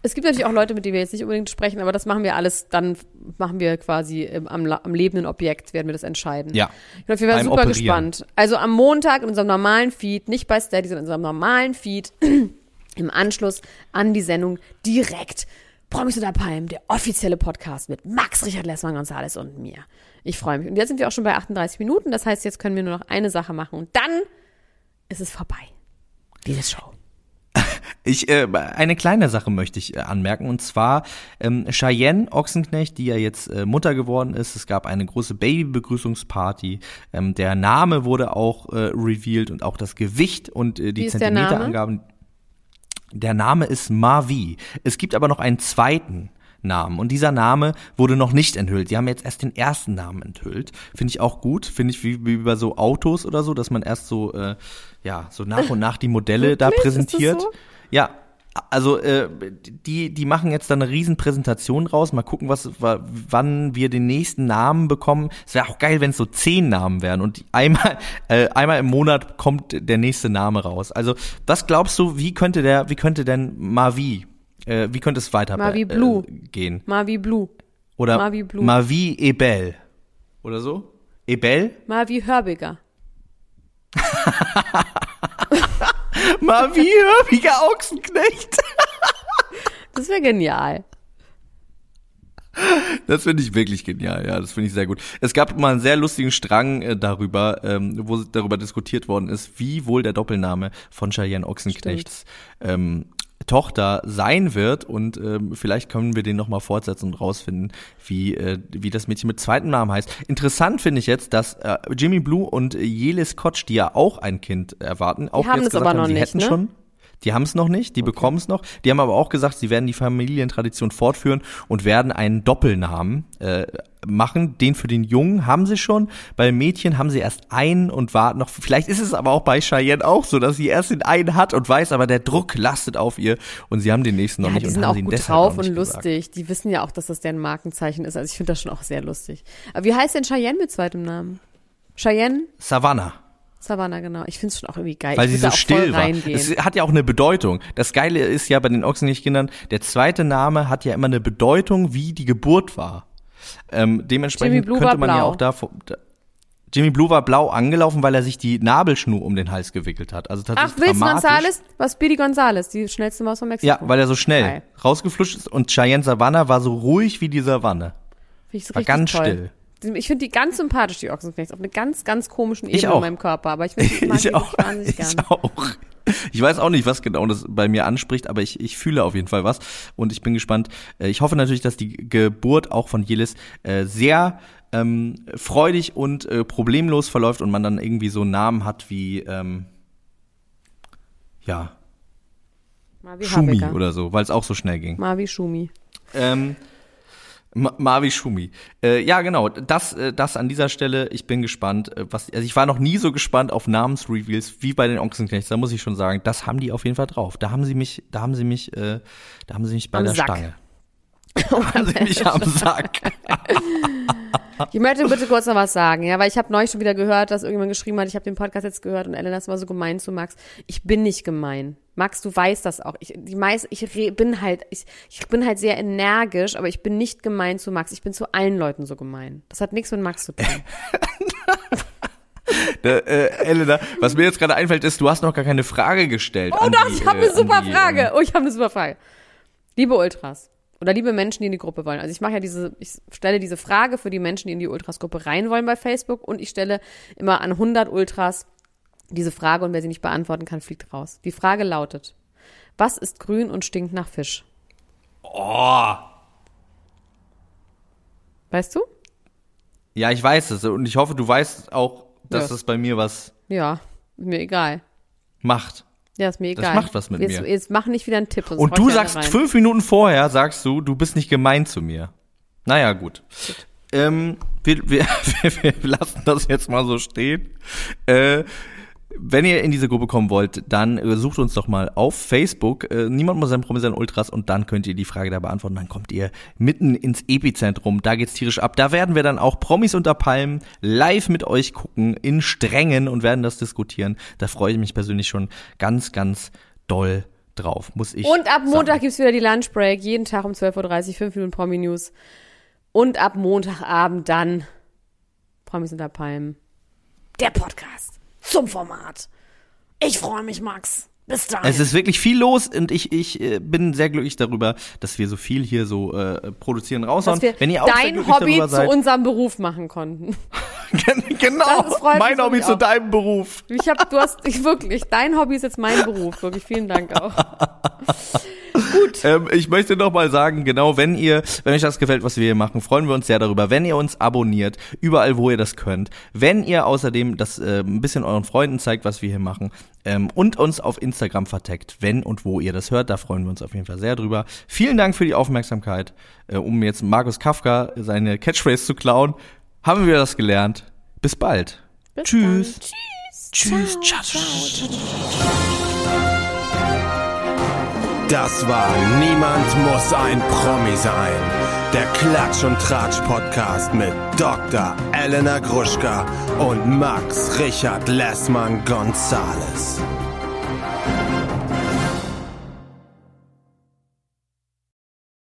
es gibt natürlich auch Leute, mit denen wir jetzt nicht unbedingt sprechen, aber das machen wir alles, dann machen wir quasi ähm, am, am lebenden Objekt, werden wir das entscheiden. Ja. Ich jeden Fall Beim super Operieren. gespannt. Also am Montag in unserem normalen Feed, nicht bei Steady, sondern in unserem normalen Feed, <clears throat> im Anschluss an die Sendung direkt Promis oder Palm, der offizielle Podcast mit Max Richard Lessmann Gonzales und mir. Ich freue mich. Und jetzt sind wir auch schon bei 38 Minuten. Das heißt, jetzt können wir nur noch eine Sache machen und dann ist es vorbei. Diese Show. Ich, äh, eine kleine Sache möchte ich äh, anmerken und zwar ähm, Cheyenne Ochsenknecht, die ja jetzt äh, Mutter geworden ist. Es gab eine große Babybegrüßungsparty. Ähm, der Name wurde auch äh, revealed und auch das Gewicht und äh, die? Zentimeterangaben. Der Name ist Mavi. Es gibt aber noch einen zweiten Namen und dieser Name wurde noch nicht enthüllt. Die haben jetzt erst den ersten Namen enthüllt. Finde ich auch gut. Finde ich wie, wie bei so Autos oder so, dass man erst so äh, ja so nach und nach die Modelle da präsentiert. so? Ja, also äh, die die machen jetzt dann eine riesen Präsentation raus. Mal gucken, was wa- wann wir den nächsten Namen bekommen. Es wäre auch geil, wenn es so zehn Namen wären und einmal <laughs> äh, einmal im Monat kommt der nächste Name raus. Also was glaubst du, wie könnte der wie könnte denn Mavi Äh, wie könnte es weiter Mavi Blue. Äh, gehen? Mavi Blue. Oder Mavi Blue. Mavi Ebel. Oder so? Ebel? Mavi Hörbiger. <laughs> Mavi Hörbiger Ochsenknecht. <laughs> Das wäre genial. Das finde ich wirklich genial, ja, das finde ich sehr gut. Es gab mal einen sehr lustigen Strang äh, darüber, ähm, wo darüber diskutiert worden ist, wie wohl der Doppelname von Cheyenne Ochsenknechts ähm, Tochter sein wird und ähm, vielleicht können wir den nochmal fortsetzen und rausfinden, wie, äh, wie das Mädchen mit zweiten Namen heißt. Interessant finde ich jetzt, dass äh, Jimmy Blue und Jelis Kotsch, die ja auch ein Kind erwarten, auch haben jetzt es gesagt aber haben, noch sie nicht, hätten ne? schon die haben es noch nicht, die bekommen es noch. Die haben aber auch gesagt, sie werden die Familientradition fortführen und werden einen Doppelnamen äh, machen. Den für den Jungen haben sie schon. Bei Mädchen haben sie erst einen und warten noch. Vielleicht ist es aber auch bei Cheyenne auch so, dass sie erst den einen hat und weiß, aber der Druck lastet auf ihr und sie haben den nächsten noch Ja, nicht die und sind haben auch sie ihn gut drauf und nicht gesagt. lustig. Die wissen ja auch, dass das deren Markenzeichen ist. Also ich finde das schon auch sehr lustig. Aber wie heißt denn Cheyenne mit zweitem Namen? Cheyenne? Savannah. Savannah, genau. Ich finde es schon auch irgendwie geil. Weil ich sie so still war. Es hat ja auch eine Bedeutung. Das Geile ist ja bei den Ochsenknecht-Kindern, der zweite Name hat ja immer eine Bedeutung, wie die Geburt war. Ähm, dementsprechend Jimmy Blue könnte war man ja blau. auch da, da Jimmy Blue war blau angelaufen, weil er sich die Nabelschnur um den Hals gewickelt hat. Also Ach, tatsächlich Wilson dramatisch. Gonzales? Was Speedy Gonzales, die schnellste Maus von Mexiko. Ja, weil er so schnell Geil. rausgefluscht ist und Cheyenne Savannah war so ruhig wie die Savanne. Find ich so War ganz toll. still. Ich finde die ganz sympathisch, die Ochsenknechts, auf eine ganz, ganz komischen Ebene in meinem Körper. Aber ich, find, <laughs> ich mag die Ich auch. Ich auch. <laughs> Ich weiß auch nicht, was genau das bei mir anspricht, aber ich, ich fühle auf jeden Fall was und ich bin gespannt. Äh, Ich hoffe natürlich, dass die Geburt auch von Jelis äh, sehr ähm, freudig und äh, problemlos verläuft und man dann irgendwie so einen Namen hat wie ähm, ja Marvi Schumi Habecker. oder so, weil es auch so schnell ging. Marvi Schumi. Ähm, Ma Marvi Schumi. Äh, ja, genau. Das, äh, das an dieser Stelle. Ich bin gespannt. Äh, was, also ich war noch nie so gespannt auf Namensreveals wie bei den Ochsenknechts. Da muss ich schon sagen, das haben die auf jeden Fall drauf. Da haben sie mich, da haben sie mich, äh, da haben sie mich bei Am der Sack. Stange. Da sie mich am Sack. <laughs> Ich möchte bitte kurz noch was sagen, ja, weil ich habe neulich schon wieder gehört, dass irgendjemand geschrieben hat, ich habe den Podcast jetzt gehört und Elena ist mal so gemein zu Max. Ich bin nicht gemein. Max, du weißt das auch. Ich, die meist, ich re, bin halt, ich, ich bin halt sehr energisch, aber ich bin nicht gemein zu Max. Ich bin zu allen Leuten so gemein. Das hat nichts mit Max zu tun. äh, <laughs> <laughs> äh, Elena, was mir jetzt gerade einfällt, ist, du hast noch gar keine Frage gestellt. Oh doch, die, ich habe äh, eine super an die, Frage. Oh, ich habe eine super Frage. Liebe Ultras oder liebe Menschen, die in die Gruppe wollen. Also ich mache ja diese, ich stelle diese Frage für die Menschen, die in die Ultras-Gruppe rein wollen bei Facebook und ich stelle immer an 100 Ultras diese Frage und wer sie nicht beantworten kann, fliegt raus. Die Frage lautet, was ist grün und stinkt nach Fisch? Oh. Weißt du? Ja, ich weiß es und ich hoffe, du weißt auch, dass Ja. es bei mir was Ja, mir egal. macht. Ja, ist mir Das egal. macht was mit jetzt, mir. Jetzt mach nicht wieder einen Tipp. Und du sagst fünf Minuten vorher, sagst du, du bist nicht gemein zu mir. Naja, gut. Ähm, wir, <laughs> wir, wir lassen das jetzt mal so stehen. Äh, wenn ihr in diese Gruppe kommen wollt, dann äh, sucht uns doch mal auf Facebook. Äh, niemand muss sein Promi sein Ultras und dann könnt ihr die Frage da beantworten. Dann kommt ihr mitten ins Epizentrum. Da geht's tierisch ab. Da werden wir dann auch Promis unter Palmen live mit euch gucken in Strängen und werden das diskutieren. Da freue ich mich persönlich schon ganz, ganz doll drauf. Muss ich. Und ab sagen. Montag gibt's wieder die Lunchbreak, jeden Tag um 12.30 Uhr, 5 Minuten Promi News. Und ab Montagabend dann Promis unter Palmen. Der Podcast zum Format. Ich freue mich, Max. Bis dann. Es ist wirklich viel los und ich, ich äh, bin sehr glücklich darüber, dass wir so viel hier so äh, produzieren, raushauen. dass wir Wenn ihr auch dein Hobby zu unserem Beruf machen konnten. <laughs> genau, mein Hobby zu deinem Beruf. Ich hab, du hast, ich wirklich, dein Hobby ist jetzt mein Beruf. Wirklich, vielen Dank auch. <laughs> Ähm, ich möchte noch mal sagen, genau, wenn ihr, wenn euch das gefällt, was wir hier machen, freuen wir uns sehr darüber, wenn ihr uns abonniert, überall, wo ihr das könnt. Wenn ihr außerdem das äh, ein bisschen euren Freunden zeigt, was wir hier machen ähm, und uns auf Instagram verteckt, wenn und wo ihr das hört, da freuen wir uns auf jeden Fall sehr drüber. Vielen Dank für die Aufmerksamkeit. Äh, um jetzt Markus Kafka seine Catchphrase zu klauen, haben wir das gelernt. Bis bald. Tschüss. Tschüss. Ciao. Ciao. Das war Niemand muss ein Promi sein. Der Klatsch und Tratsch Podcast mit Dr. Elena Gruschka und Max Richard Lessmann Gonzales.